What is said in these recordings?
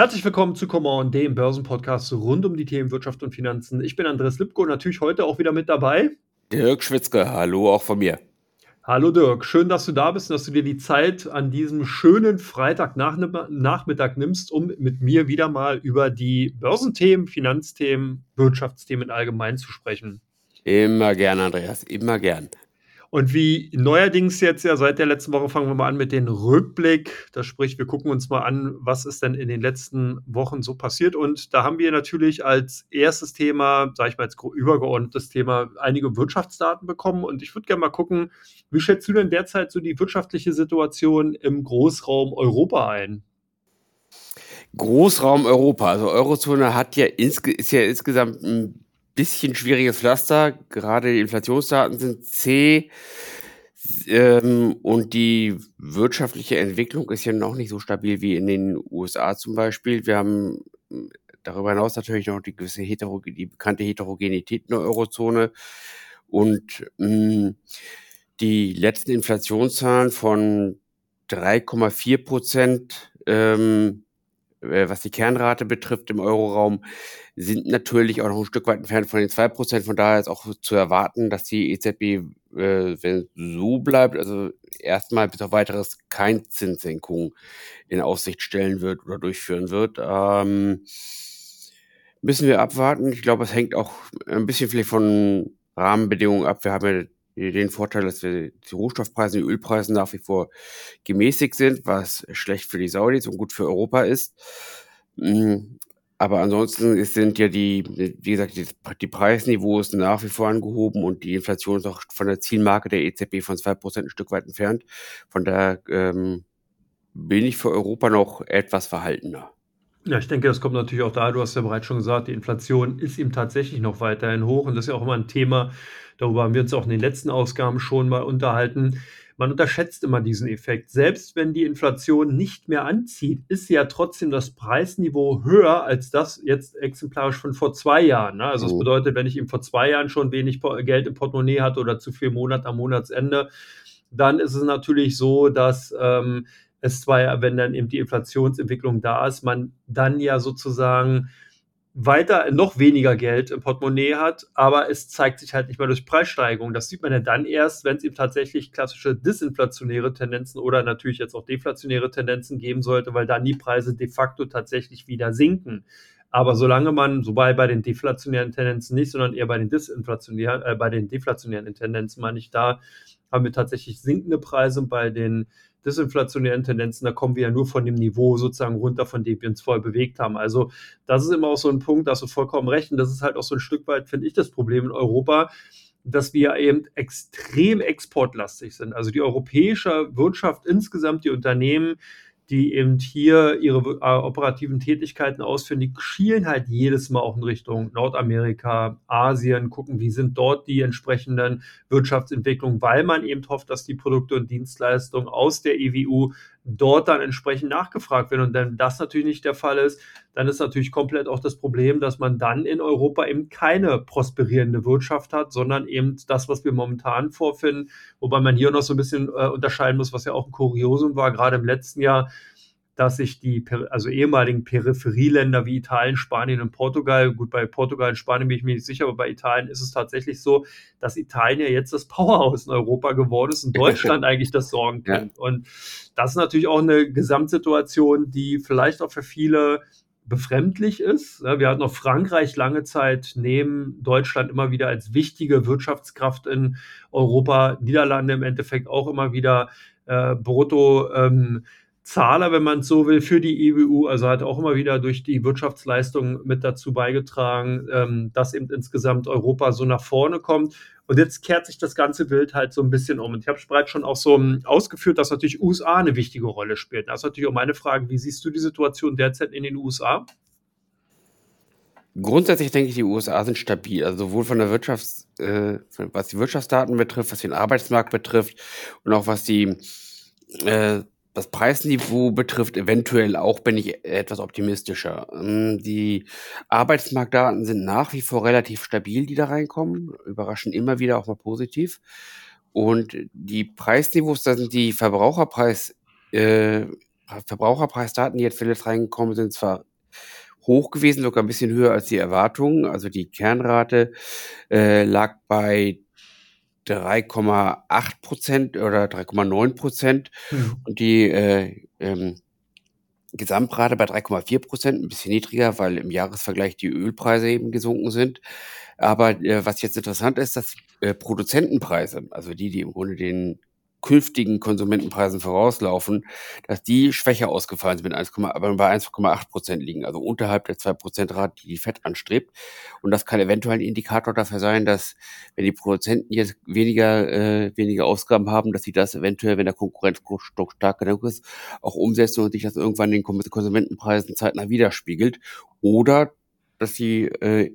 Herzlich willkommen zu Come On, dem Börsenpodcast rund um die Themen Wirtschaft und Finanzen. Ich bin Andreas Lipko, natürlich heute auch wieder mit dabei. Dirk Schwitzke, hallo auch von mir. Hallo Dirk, schön, dass du da bist und dass du dir die Zeit an diesem schönen Freitagnachmittag nimmst, um mit mir wieder mal über die Börsenthemen, Finanzthemen, Wirtschaftsthemen allgemein zu sprechen. Immer gern, Andreas, immer gern. Und wie neuerdings jetzt ja seit der letzten Woche fangen wir mal an mit dem Rückblick. Das spricht, wir gucken uns mal an, was ist denn in den letzten Wochen so passiert. Und da haben wir natürlich als erstes Thema, sage ich mal als übergeordnetes Thema, einige Wirtschaftsdaten bekommen. Und ich würde gerne mal gucken, wie schätzt du denn derzeit so die wirtschaftliche Situation im Großraum Europa ein? Großraum Europa, also Eurozone hat ja, ist ja insgesamt ein bisschen schwieriges Pflaster. Gerade die Inflationsdaten sind zäh. Ähm, und die wirtschaftliche Entwicklung ist ja noch nicht so stabil wie in den USA zum Beispiel. Wir haben darüber hinaus natürlich noch die gewisse Heterogen die bekannte Heterogenität in der Eurozone. Und mh, mm, die letzten Inflationszahlen von 3,4 Prozent ähm, äh, was die Kernrate betrifft im Euroraum, sind natürlich auch noch ein Stück weit entfernt von den 2%. Von daher ist auch zu erwarten, dass die EZB, äh, wenn so bleibt, also erstmal bis auf weiteres kein Zinssenkung in Aussicht stellen wird oder durchführen wird. Ähm, müssen wir abwarten. Ich glaube, es hängt auch ein bisschen vielleicht von Rahmenbedingungen ab. Wir haben ja den Vorteil, dass wir die Rohstoffpreise, die Ölpreise nach wie vor gemäßigt sind, was schlecht für die Saudis und gut für Europa ist. Aber ansonsten sind ja die, wie gesagt, die, die Preisniveaus nach wie vor angehoben und die Inflation ist auch von der Zielmarke der EZB von zwei Prozent ein Stück weit entfernt. Von daher ähm, bin ich für Europa noch etwas verhaltener. Ja, ich denke, das kommt natürlich auch da, du hast ja bereits schon gesagt, die Inflation ist ihm tatsächlich noch weiterhin hoch und das ist ja auch immer ein Thema, darüber haben wir uns auch in den letzten Ausgaben schon mal unterhalten. Man unterschätzt immer diesen Effekt. Selbst wenn die Inflation nicht mehr anzieht, ist ja trotzdem das Preisniveau höher als das jetzt exemplarisch von vor zwei Jahren. Ne? Also das oh. bedeutet, wenn ich ihm vor zwei Jahren schon wenig Geld im Portemonnaie hatte oder zu viel Monat am Monatsende, dann ist es natürlich so, dass ähm, es zwar, wenn dann eben die Inflationsentwicklung da ist, man dann ja sozusagen weiter noch weniger Geld im Portemonnaie hat, aber es zeigt sich halt nicht mehr durch Preissteigerungen. Das sieht man ja dann erst, wenn es eben tatsächlich klassische disinflationäre Tendenzen oder natürlich jetzt auch deflationäre Tendenzen geben sollte, weil dann die Preise de facto tatsächlich wieder sinken. Aber solange man, sobald bei den deflationären Tendenzen nicht, sondern eher bei den disinflationären, äh, bei den deflationären Tendenzen meine ich, da haben wir tatsächlich sinkende Preise bei den disinflationären Tendenzen, da kommen wir ja nur von dem Niveau sozusagen runter, von dem wir uns vorher bewegt haben. Also das ist immer auch so ein Punkt, da hast du vollkommen recht. Und das ist halt auch so ein Stück weit, finde ich, das Problem in Europa, dass wir eben extrem exportlastig sind. Also die europäische Wirtschaft insgesamt, die Unternehmen, die eben hier ihre äh, operativen Tätigkeiten ausführen, die schielen halt jedes Mal auch in Richtung Nordamerika, Asien, gucken, wie sind dort die entsprechenden Wirtschaftsentwicklungen, weil man eben hofft, dass die Produkte und Dienstleistungen aus der EWU dort dann entsprechend nachgefragt werden. Und wenn das natürlich nicht der Fall ist, dann ist natürlich komplett auch das Problem, dass man dann in Europa eben keine prosperierende Wirtschaft hat, sondern eben das, was wir momentan vorfinden, wobei man hier noch so ein bisschen äh, unterscheiden muss, was ja auch ein Kuriosum war, gerade im letzten Jahr, dass sich die also ehemaligen Peripherieländer wie Italien, Spanien und Portugal, gut, bei Portugal und Spanien bin ich mir nicht sicher, aber bei Italien ist es tatsächlich so, dass Italien ja jetzt das Powerhouse in Europa geworden ist und Deutschland eigentlich das Sorgenkind. Ja. Und das ist natürlich auch eine Gesamtsituation, die vielleicht auch für viele befremdlich ist. Wir hatten auch Frankreich lange Zeit neben Deutschland immer wieder als wichtige Wirtschaftskraft in Europa, Niederlande im Endeffekt auch immer wieder äh, brutto ähm, Zahler, wenn man es so will, für die EWU. Also hat auch immer wieder durch die Wirtschaftsleistung mit dazu beigetragen, ähm, dass eben insgesamt Europa so nach vorne kommt. Und jetzt kehrt sich das ganze Bild halt so ein bisschen um. Und ich habe bereits schon auch so um, ausgeführt, dass natürlich USA eine wichtige Rolle spielt. Das ist natürlich auch meine Frage, wie siehst du die Situation derzeit in den USA? Grundsätzlich denke ich, die USA sind stabil, also sowohl von der Wirtschafts, äh, was die Wirtschaftsdaten betrifft, was den Arbeitsmarkt betrifft und auch was die äh, das Preisniveau betrifft, eventuell auch bin ich etwas optimistischer. Ähm, die Arbeitsmarktdaten sind nach wie vor relativ stabil, die da reinkommen, überraschen immer wieder auch mal positiv. Und die Preisniveaus, da sind die Verbraucherpreis, äh, Verbraucherpreisdaten, die jetzt jetzt reingekommen sind, zwar hoch gewesen, sogar ein bisschen höher als die Erwartungen. Also die Kernrate äh, lag bei 3,8 Prozent oder 3,9 Prozent mhm. und die äh, ähm, Gesamtrate bei 3,4 Prozent, ein bisschen niedriger, weil im Jahresvergleich die Ölpreise eben gesunken sind. Aber äh, was jetzt interessant ist, dass äh, Produzentenpreise, also die, die im Grunde den künftigen Konsumentenpreisen vorauslaufen, dass die schwächer ausgefallen sind, mit 1, aber bei 1,8 Prozent liegen, also unterhalb der 2 Prozent Rate, die die FED anstrebt. Und das kann eventuell ein Indikator dafür sein, dass wenn die Produzenten jetzt weniger, äh, weniger Ausgaben haben, dass sie das eventuell, wenn der Konkurrenzstock stark genug ist, auch umsetzen und sich das irgendwann in den Konsumentenpreisen zeitnah widerspiegelt. Oder dass die äh,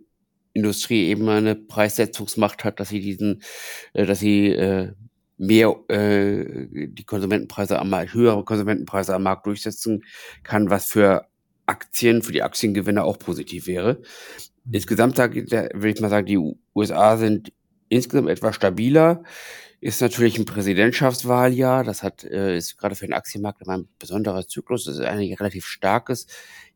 Industrie eben eine Preissetzungsmacht hat, dass sie diesen, äh, dass sie äh, mehr äh, die Konsumentenpreise am Markt, höhere Konsumentenpreise am Markt durchsetzen kann, was für Aktien, für die Aktiengewinner auch positiv wäre. Mhm. Insgesamt würde ich mal sagen, die USA sind insgesamt etwas stabiler. Ist natürlich ein Präsidentschaftswahljahr. Das hat, äh, ist gerade für den Aktienmarkt immer ein besonderer Zyklus. Das ist ein relativ starkes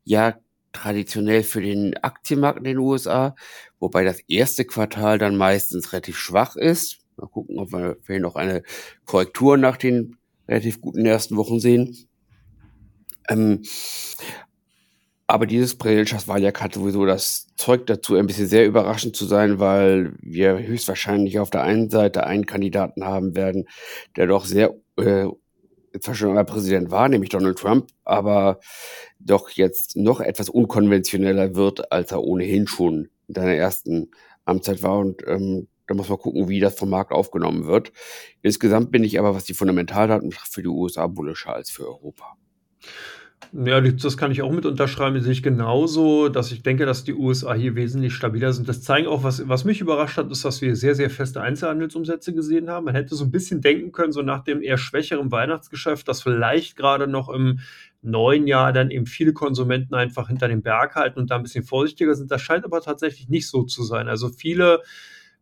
Jahr traditionell für den Aktienmarkt in den USA, wobei das erste Quartal dann meistens relativ schwach ist. Mal gucken, ob wir vielleicht noch eine Korrektur nach den relativ guten ersten Wochen sehen. Ähm, aber dieses Präsidentschaftswahljahr hat sowieso das Zeug dazu, ein bisschen sehr überraschend zu sein, weil wir höchstwahrscheinlich auf der einen Seite einen Kandidaten haben werden, der doch sehr äh, zwar schon einmal Präsident war, nämlich Donald Trump, aber doch jetzt noch etwas unkonventioneller wird, als er ohnehin schon in seiner ersten Amtszeit war. Und ähm, da muss man gucken, wie das vom Markt aufgenommen wird. Insgesamt bin ich aber, was die Fundamentaldaten für die USA bullischer als für Europa. Ja, das kann ich auch mit unterschreiben, sehe ich genauso, dass ich denke, dass die USA hier wesentlich stabiler sind. Das zeigen auch, was was mich überrascht hat, ist, dass wir sehr, sehr feste Einzelhandelsumsätze gesehen haben. Man hätte so ein bisschen denken können, so nach dem eher schwächeren Weihnachtsgeschäft, dass vielleicht gerade noch im neuen Jahr dann eben viele Konsumenten einfach hinter dem Berg halten und da ein bisschen vorsichtiger sind. Das scheint aber tatsächlich nicht so zu sein. Also, viele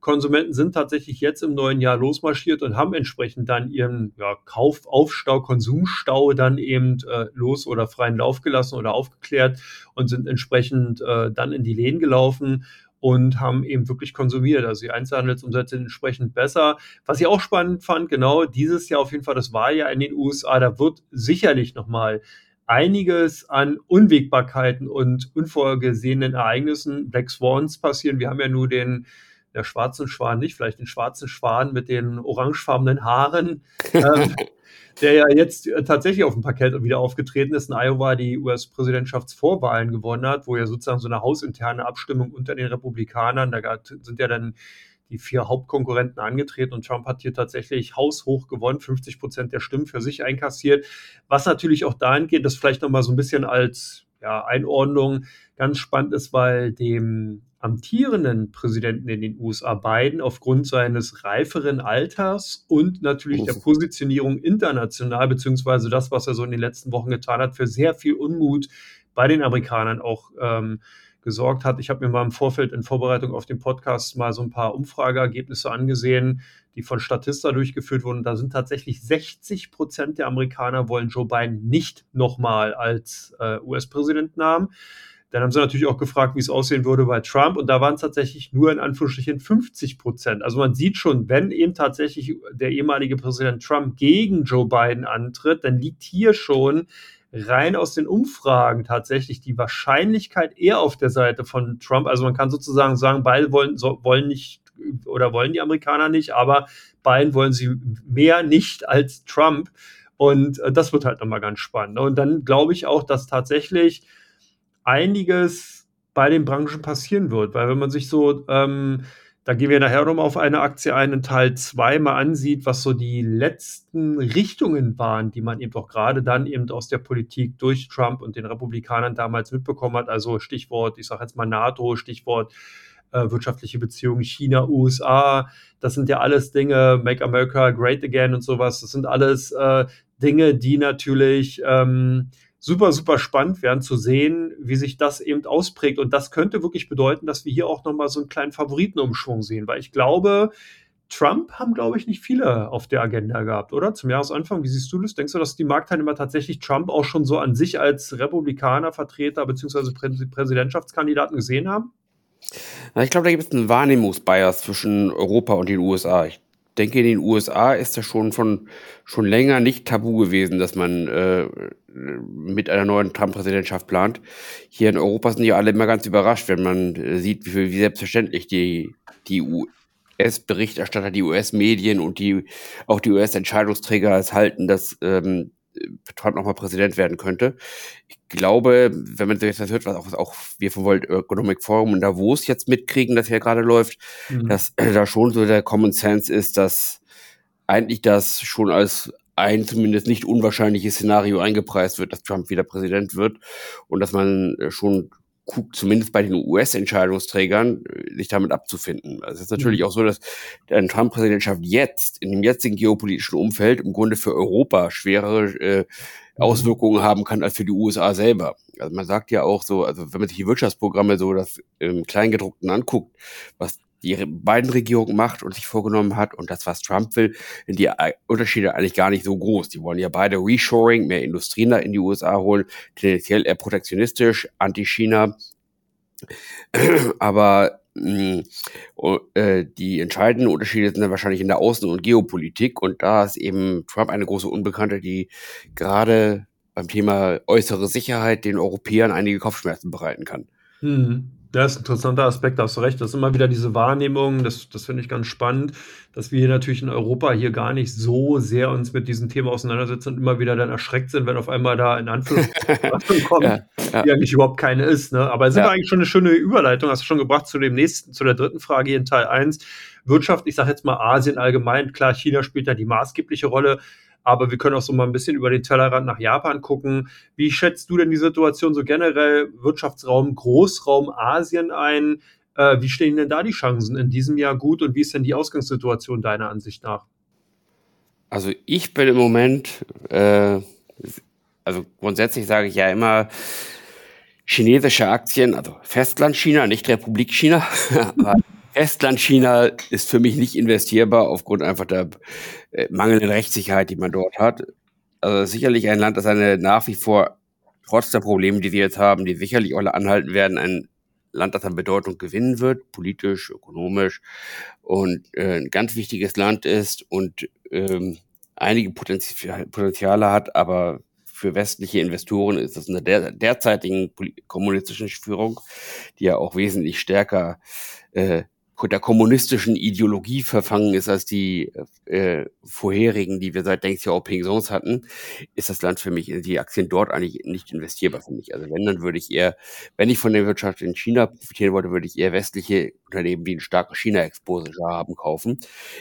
Konsumenten sind tatsächlich jetzt im neuen Jahr losmarschiert und haben entsprechend dann ihren ja, Kaufaufstau, Konsumstau dann eben äh, los oder freien Lauf gelassen oder aufgeklärt und sind entsprechend äh, dann in die Läden gelaufen und haben eben wirklich konsumiert. Also die Einzelhandelsumsätze sind entsprechend besser. Was ich auch spannend fand, genau dieses Jahr auf jeden Fall, das war ja in den USA, da wird sicherlich nochmal einiges an Unwägbarkeiten und unvorgesehenen Ereignissen, Black Swans passieren. Wir haben ja nur den der schwarzen Schwan nicht, vielleicht den schwarzen Schwan mit den orangefarbenen Haaren, ähm, der ja jetzt äh, tatsächlich auf dem Parkett wieder aufgetreten ist, in Iowa die US-Präsidentschaftsvorwahlen gewonnen hat, wo ja sozusagen so eine hausinterne Abstimmung unter den Republikanern, da sind ja dann die vier Hauptkonkurrenten angetreten und Trump hat hier tatsächlich haushoch gewonnen, 50 Prozent der Stimmen für sich einkassiert, was natürlich auch dahin geht, das vielleicht nochmal so ein bisschen als ja, Einordnung ganz spannend ist, weil dem amtierenden Präsidenten in den USA Biden aufgrund seines reiferen Alters und natürlich der Positionierung international, beziehungsweise das, was er so in den letzten Wochen getan hat, für sehr viel Unmut bei den Amerikanern auch ähm, gesorgt hat. Ich habe mir mal im Vorfeld in Vorbereitung auf den Podcast mal so ein paar Umfrageergebnisse angesehen, die von Statista durchgeführt wurden. Da sind tatsächlich 60 Prozent der Amerikaner wollen Joe Biden nicht nochmal als äh, US-Präsidenten haben. Dann haben sie natürlich auch gefragt, wie es aussehen würde bei Trump. Und da waren es tatsächlich nur in Anführungsstrichen 50 Prozent. Also man sieht schon, wenn eben tatsächlich der ehemalige Präsident Trump gegen Joe Biden antritt, dann liegt hier schon rein aus den Umfragen tatsächlich die Wahrscheinlichkeit eher auf der Seite von Trump. Also man kann sozusagen sagen, beide wollen, so, wollen nicht oder wollen die Amerikaner nicht, aber beiden wollen sie mehr nicht als Trump. Und äh, das wird halt nochmal ganz spannend. Und dann glaube ich auch, dass tatsächlich einiges bei den Branchen passieren wird. Weil wenn man sich so, ähm, da gehen wir nachher nochmal auf eine Aktie ein, in Teil 2 mal ansieht, was so die letzten Richtungen waren, die man eben auch gerade dann eben aus der Politik durch Trump und den Republikanern damals mitbekommen hat. Also Stichwort, ich sage jetzt mal NATO, Stichwort äh, wirtschaftliche Beziehungen China, USA. Das sind ja alles Dinge, Make America Great Again und sowas. Das sind alles äh, Dinge, die natürlich ähm, super, super spannend werden zu sehen, wie sich das eben ausprägt. Und das könnte wirklich bedeuten, dass wir hier auch nochmal so einen kleinen Favoritenumschwung sehen, weil ich glaube, Trump haben, glaube ich, nicht viele auf der Agenda gehabt, oder? Zum Jahresanfang. Wie siehst du das? Denkst du, dass die Marktteilnehmer tatsächlich Trump auch schon so an sich als Republikaner, Vertreter bzw. Prä Präsidentschaftskandidaten gesehen haben? Na, ich glaube, da gibt es einen Wahrnehmungsbias zwischen Europa und den USA. Ich denke, in den USA ist das schon von schon länger nicht tabu gewesen, dass man äh, mit einer neuen Trump-Präsidentschaft plant. Hier in Europa sind ja alle immer ganz überrascht, wenn man äh, sieht, wie, wie selbstverständlich die, die US-Berichterstatter, die US-Medien und die auch die US-Entscheidungsträger es halten, dass ähm, Trump nochmal Präsident werden könnte. Ich glaube, wenn man sich das hört, was auch, auch wir vom World Economic Forum in Davos jetzt mitkriegen, dass hier gerade läuft, mhm. dass äh, da schon so der Common Sense ist, dass eigentlich das schon als ein zumindest nicht unwahrscheinliches Szenario eingepreist wird, dass Trump wieder Präsident wird und dass man äh, schon zumindest bei den US-Entscheidungsträgern, äh, sich damit abzufinden. Also es ist natürlich mhm. auch so, dass eine Trump-Präsidentschaft jetzt, in dem jetzigen geopolitischen Umfeld, im Grunde für Europa schwerere äh, mhm. Auswirkungen haben kann als für die USA selber. Also man sagt ja auch so, also wenn man sich die Wirtschaftsprogramme so das im Kleingedruckten anguckt, was die beiden Regierungen macht und sich vorgenommen hat und das, was Trump will, sind die Unterschiede eigentlich gar nicht so groß. Die wollen ja beide Reshoring, mehr Industrien in die USA holen, tendenziell eher protektionistisch, anti-China. Aber mh, mm, äh, die entscheidenden Unterschiede sind dann wahrscheinlich in der Außen- und Geopolitik und da ist eben Trump eine große Unbekannte, die gerade beim Thema äußere Sicherheit den Europäern einige Kopfschmerzen bereiten kann. Mhm. Das ist ein interessanter Aspekt, da hast du recht. Das ist immer wieder diese Wahrnehmung, das, das finde ich ganz spannend, dass wir hier natürlich in Europa hier gar nicht so sehr uns mit diesem Thema auseinandersetzen und immer wieder dann erschreckt sind, wenn auf einmal da in Anführungszeichen kommt, ja, ja. die eigentlich überhaupt keine ist. Ne? Aber es ist ja. eigentlich schon eine schöne Überleitung, hast du schon gebracht zu dem nächsten, zu der dritten Frage hier in Teil 1. Wirtschaft, ich sage jetzt mal Asien allgemein, klar, China spielt da die maßgebliche Rolle aber wir können auch so mal ein bisschen über den Tellerrand nach Japan gucken. Wie schätzt du denn die Situation so generell Wirtschaftsraum, Großraum Asien ein? Äh, wie stehen denn da die Chancen in diesem Jahr gut und wie ist denn die Ausgangssituation deiner Ansicht nach? Also ich bin im Moment, äh, also grundsätzlich sage ich ja immer, chinesische Aktien, also Festland China, nicht Republik China, aber Estland, China ist für mich nicht investierbar aufgrund einfach der mangelnden Rechtssicherheit, die man dort hat. Also sicherlich ein Land, das eine nach wie vor, trotz der Probleme, die wir jetzt haben, die sicherlich alle anhalten werden, ein Land, das an Bedeutung gewinnen wird, politisch, ökonomisch und äh, ein ganz wichtiges Land ist und ähm, einige Potenziale hat, aber für westliche Investoren ist das in der derzeitigen kommunistischen Führung, die ja auch wesentlich stärker äh, der kommunistischen Ideologie verfangen ist als die äh, vorherigen, die wir seit Deng Xiaoping sonst hatten, ist das Land für mich, die Aktien dort eigentlich nicht investierbar für mich. Also wenn, dann würde ich eher, wenn ich von der Wirtschaft in China profitieren wollte, würde ich eher westliche Unternehmen, die einen starken China-Exposure haben, kaufen.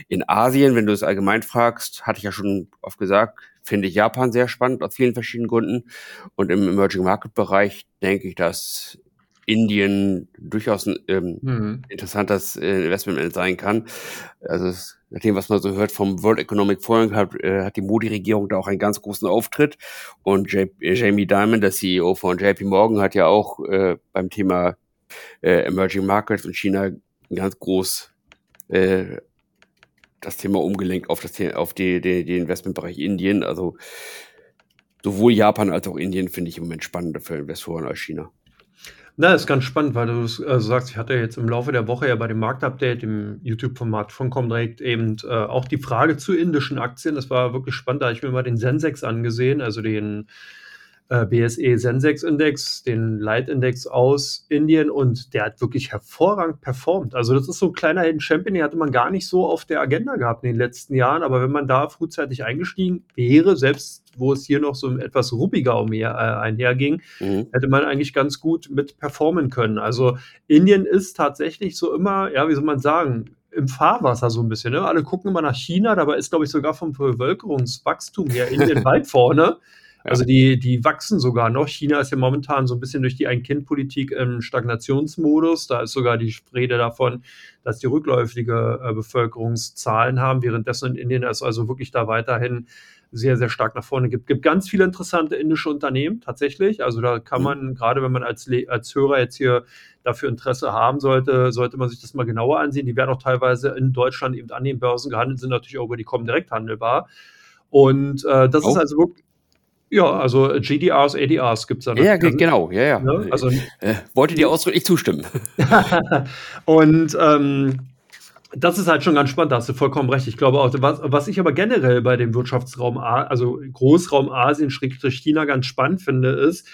In Asien, wenn du es allgemein fragst, hatte ich ja schon oft gesagt, finde ich Japan sehr spannend aus vielen verschiedenen Gründen. Und im Emerging Market Bereich denke ich, dass Indien durchaus ein ähm, mhm. interessantes äh, Investment sein kann. Also es, nach dem, was man so hört vom World Economic Forum, hat, äh, hat die Modi-Regierung da auch einen ganz großen Auftritt. Und J äh, Jamie Dimon, der CEO von JP Morgan, hat ja auch äh, beim Thema äh, Emerging Markets und China ganz groß äh, das Thema umgelenkt auf das auf die, die, die Investmentbereich Indien. Also sowohl Japan als auch Indien finde ich im Moment spannender für Investoren als China. Na, ist ganz spannend, weil du äh, sagst, ich hatte jetzt im Laufe der Woche ja bei dem Marktupdate im YouTube-Format von Comdirect eben äh, auch die Frage zu indischen Aktien. Das war wirklich spannend, da habe ich mir mal den Sensex angesehen, also den äh, BSE Sensex Index, den Light Index aus Indien und der hat wirklich hervorragend performt. Also das ist so ein kleiner Hidden Champion, den hatte man gar nicht so auf der Agenda gehabt in den letzten Jahren, aber wenn man da frühzeitig eingestiegen wäre, selbst wo es hier noch so etwas ruppiger umher äh, einherging, mhm. hätte man eigentlich ganz gut mit performen können. Also Indien ist tatsächlich so immer, ja, wie soll man sagen, im Fahrwasser so ein bisschen. Ne? Alle gucken immer nach China, dabei ist, glaube ich, sogar vom Bevölkerungswachstum her Indien weit vorne. Also die, die wachsen sogar noch. China ist ja momentan so ein bisschen durch die Ein-Kind-Politik im Stagnationsmodus. Da ist sogar die Rede davon, dass die rückläufige äh, Bevölkerungszahlen haben, währenddessen in Indien es also wirklich da weiterhin sehr, sehr stark nach vorne gibt. Es gibt ganz viele interessante indische Unternehmen tatsächlich. Also da kann mhm. man, mhm. gerade wenn man als, als Hörer jetzt hier dafür Interesse haben sollte, sollte man sich das mal genauer ansehen. Die werden auch teilweise in Deutschland eben an den Börsen gehandelt, sind natürlich auch über die kommen direkt handelbar. Und äh, das oh. ist also wirklich, ja, also GDRs, ADRs gibt es da. Ja, genau, ja, ja. Ne? Also, äh, wollte dir ausdrücklich zustimmen. und ähm, das ist halt schon ganz spannend, da hast du vollkommen recht. Ich glaube auch, was, was ich aber generell bei dem Wirtschaftsraum, also Großraum Asien, Schrägstrich China ganz spannend finde, ist,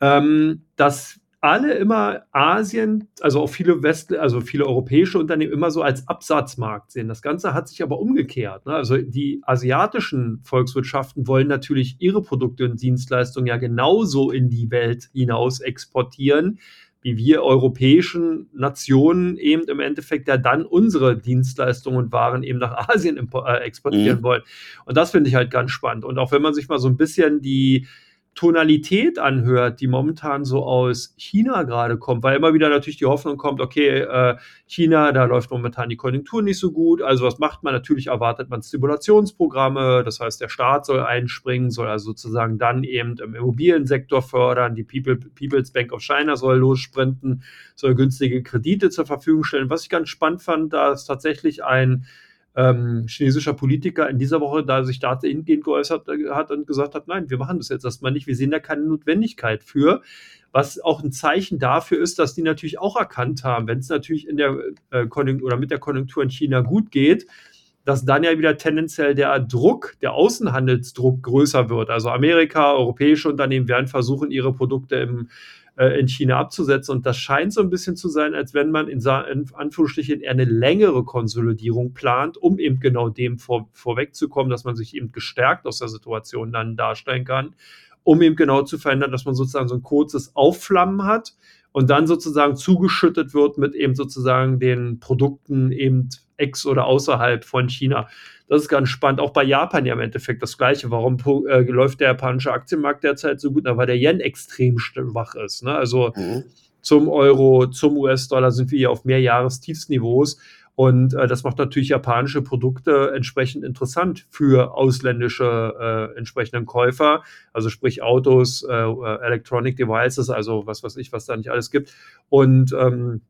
ähm, dass alle immer Asien, also auch viele West, also viele europäische Unternehmen immer so als Absatzmarkt sehen. Das Ganze hat sich aber umgekehrt. Ne? Also die asiatischen Volkswirtschaften wollen natürlich ihre Produkte und Dienstleistungen ja genauso in die Welt hinaus exportieren, wie wir europäischen Nationen eben im Endeffekt ja dann unsere Dienstleistungen und Waren eben nach Asien äh, exportieren mhm. wollen. Und das finde ich halt ganz spannend. Und auch wenn man sich mal so ein bisschen die Tonalität anhört, die momentan so aus China gerade kommt, weil immer wieder natürlich die Hoffnung kommt, okay, äh, China, da läuft momentan die Konjunktur nicht so gut, also was macht man? Natürlich erwartet man Stimulationsprogramme, das heißt, der Staat soll einspringen, soll also sozusagen dann eben im Immobiliensektor fördern, die People, People's Bank of China soll lossprinten, soll günstige Kredite zur Verfügung stellen. Was ich ganz spannend fand, da ist tatsächlich ein ähm, chinesischer Politiker in dieser Woche da sich da hingehend geäußert äh, hat und gesagt hat, nein, wir machen das jetzt erstmal nicht, wir sehen da keine Notwendigkeit für, was auch ein Zeichen dafür ist, dass die natürlich auch erkannt haben, wenn es natürlich in der äh, Konjunktur oder mit der Konjunktur in China gut geht, dass dann ja wieder tendenziell der Druck, der Außenhandelsdruck größer wird. Also Amerika, europäische Unternehmen werden versuchen, ihre Produkte im äh, in China abzusetzen. Und das scheint so ein bisschen zu sein, als wenn man in, in Anführungsstrichen eher eine längere Konsolidierung plant, um eben genau dem vor, vorwegzukommen, dass man sich eben gestärkt aus der Situation dann darstellen kann, um eben genau zu verhindern, dass man sozusagen so ein kurzes Aufflammen hat und dann sozusagen zugeschüttet wird mit eben sozusagen den Produkten eben ex- oder außerhalb von China. Das ist ganz spannend. Auch bei Japan ja im Endeffekt das Gleiche. Warum äh, läuft der japanische Aktienmarkt derzeit so gut? Na, weil der Yen extrem schwach ist. Ne? Also mhm. zum Euro, zum US-Dollar sind wir hier auf Mehrjahrestiefsniveaus. Und äh, das macht natürlich japanische Produkte entsprechend interessant für ausländische äh, entsprechenden Käufer, also sprich Autos, äh, Electronic Devices, also was weiß ich, was da nicht alles gibt. Und ähm,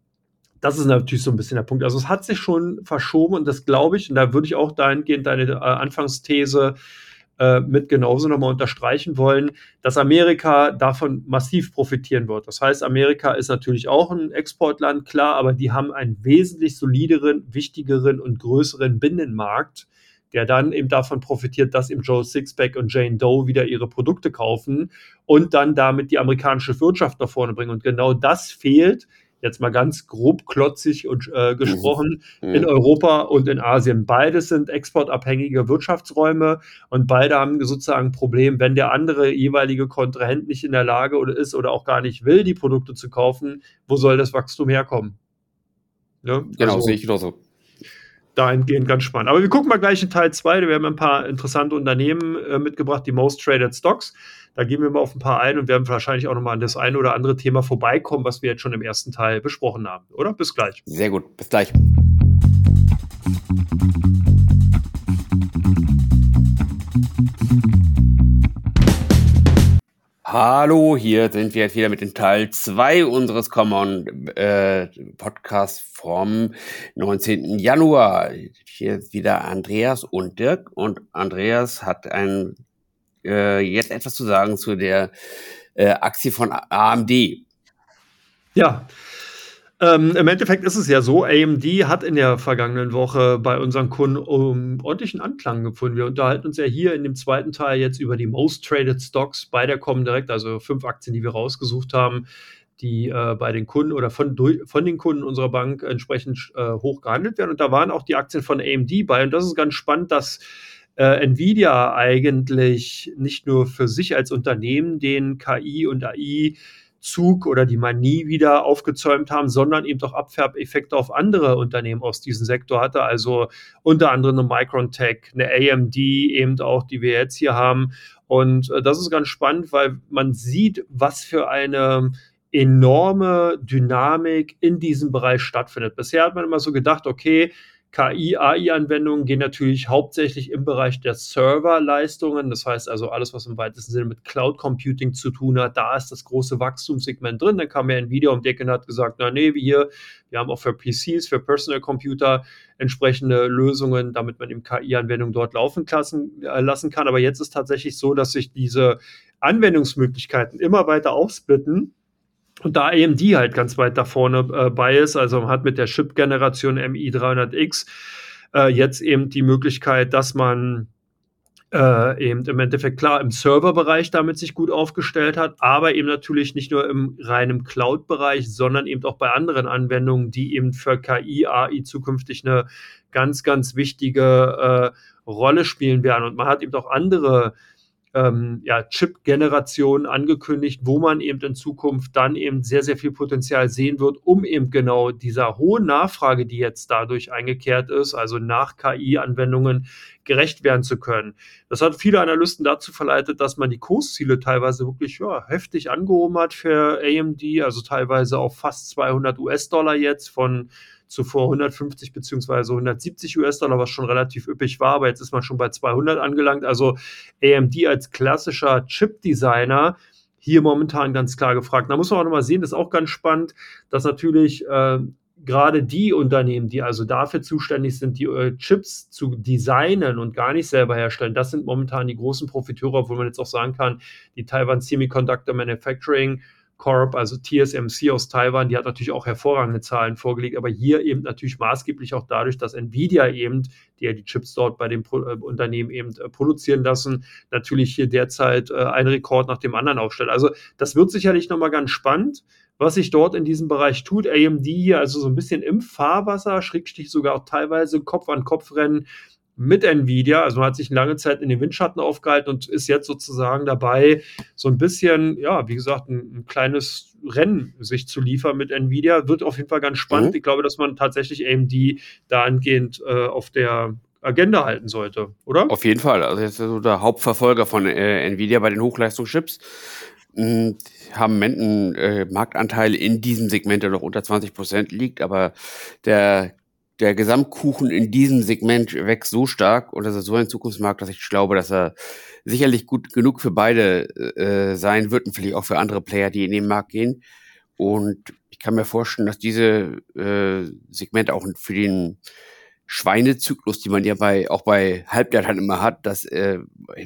das ist natürlich so ein bisschen der Punkt. Also es hat sich schon verschoben und das glaube ich, und da würde ich auch dahingehend deine äh, Anfangsthese äh, mit genauso nochmal unterstreichen wollen, dass Amerika davon massiv profitieren wird. Das heißt, Amerika ist natürlich auch ein Exportland, klar, aber die haben einen wesentlich solideren, wichtigeren und größeren Binnenmarkt, der dann eben davon profitiert, dass eben Joe Sixpack und Jane Doe wieder ihre Produkte kaufen und dann damit die amerikanische Wirtschaft nach vorne bringen. Und genau das fehlt jetzt mal ganz grob klotzig und äh, gesprochen, mhm. in Europa und in Asien. Beides sind exportabhängige Wirtschaftsräume und beide haben sozusagen ein Problem, wenn der andere jeweilige Kontrahent nicht in der Lage oder ist oder auch gar nicht will, die Produkte zu kaufen, wo soll das Wachstum herkommen? Ja, genau, also, sehe ich genauso dahingehend ganz spannend. Aber wir gucken mal gleich in Teil 2. Wir haben ein paar interessante Unternehmen äh, mitgebracht, die Most Traded Stocks. Da gehen wir mal auf ein paar ein und werden wahrscheinlich auch nochmal an das eine oder andere Thema vorbeikommen, was wir jetzt schon im ersten Teil besprochen haben. Oder? Bis gleich. Sehr gut. Bis gleich. Hallo, hier sind wir jetzt wieder mit dem Teil 2 unseres Common äh, Podcasts vom 19. Januar. Hier ist wieder Andreas und Dirk und Andreas hat ein äh, jetzt etwas zu sagen zu der äh, Aktie von AMD. Ja, ähm, Im Endeffekt ist es ja so, AMD hat in der vergangenen Woche bei unseren Kunden um, ordentlichen Anklang gefunden. Wir unterhalten uns ja hier in dem zweiten Teil jetzt über die Most Traded Stocks bei der Comdirect, also fünf Aktien, die wir rausgesucht haben, die äh, bei den Kunden oder von, von den Kunden unserer Bank entsprechend äh, hoch gehandelt werden. Und da waren auch die Aktien von AMD bei. Und das ist ganz spannend, dass äh, Nvidia eigentlich nicht nur für sich als Unternehmen den KI und AI Zug oder die Manie wieder aufgezäumt haben, sondern eben auch Abfärbeffekte auf andere Unternehmen aus diesem Sektor hatte. Also unter anderem eine Micron Tech, eine AMD eben auch, die wir jetzt hier haben. Und äh, das ist ganz spannend, weil man sieht, was für eine enorme Dynamik in diesem Bereich stattfindet. Bisher hat man immer so gedacht, okay, KI, AI-Anwendungen gehen natürlich hauptsächlich im Bereich der Serverleistungen. Das heißt also alles, was im weitesten Sinne mit Cloud Computing zu tun hat. Da ist das große Wachstumssegment drin. Dann kam ja Nvidia um die und hat gesagt, na nee, wir wir haben auch für PCs, für Personal Computer entsprechende Lösungen, damit man eben KI-Anwendungen dort laufen lassen, äh, lassen kann. Aber jetzt ist tatsächlich so, dass sich diese Anwendungsmöglichkeiten immer weiter aufsplitten und da AMD halt ganz weit da vorne äh, bei ist, also man hat mit der Chip-Generation MI300X äh, jetzt eben die Möglichkeit, dass man äh, eben im Endeffekt klar im Serverbereich damit sich gut aufgestellt hat, aber eben natürlich nicht nur im reinen Cloud-Bereich, sondern eben auch bei anderen Anwendungen, die eben für KI, AI zukünftig eine ganz, ganz wichtige äh, Rolle spielen werden. Und man hat eben auch andere ähm, ja, Chip-Generation angekündigt, wo man eben in Zukunft dann eben sehr, sehr viel Potenzial sehen wird, um eben genau dieser hohen Nachfrage, die jetzt dadurch eingekehrt ist, also nach KI-Anwendungen gerecht werden zu können. Das hat viele Analysten dazu verleitet, dass man die Kursziele teilweise wirklich ja, heftig angehoben hat für AMD, also teilweise auf fast 200 US-Dollar jetzt von zuvor 150 beziehungsweise 170 US-Dollar, was schon relativ üppig war, aber jetzt ist man schon bei 200 angelangt. Also AMD als klassischer Chip-Designer hier momentan ganz klar gefragt. Da muss man auch nochmal sehen, das ist auch ganz spannend, dass natürlich äh, gerade die Unternehmen, die also dafür zuständig sind, die äh, Chips zu designen und gar nicht selber herstellen, das sind momentan die großen Profiteure, obwohl man jetzt auch sagen kann, die Taiwan Semiconductor Manufacturing Corp, also TSMC aus Taiwan, die hat natürlich auch hervorragende Zahlen vorgelegt, aber hier eben natürlich maßgeblich auch dadurch, dass Nvidia eben, die ja die Chips dort bei dem Pro äh, Unternehmen eben äh, produzieren lassen, natürlich hier derzeit äh, einen Rekord nach dem anderen aufstellt. Also das wird sicherlich nochmal ganz spannend, was sich dort in diesem Bereich tut. AMD hier also so ein bisschen im Fahrwasser, Schrägstich sogar auch teilweise Kopf an Kopf rennen mit Nvidia. Also man hat sich lange Zeit in den Windschatten aufgehalten und ist jetzt sozusagen dabei, so ein bisschen, ja, wie gesagt, ein, ein kleines Rennen sich zu liefern mit Nvidia. Wird auf jeden Fall ganz spannend. Mhm. Ich glaube, dass man tatsächlich AMD dahingehend äh, auf der Agenda halten sollte, oder? Auf jeden Fall. Also jetzt so der Hauptverfolger von äh, Nvidia bei den Hochleistungschips. Hm, haben Menten äh, Marktanteil in diesem Segment, der noch unter 20 Prozent liegt, aber der der Gesamtkuchen in diesem Segment wächst so stark und das ist so ein Zukunftsmarkt, dass ich glaube, dass er sicherlich gut genug für beide äh, sein wird und vielleicht auch für andere Player, die in den Markt gehen. Und ich kann mir vorstellen, dass diese äh, Segmente auch für den Schweinezyklus, die man ja bei, auch bei Halbleitern immer hat, dass äh,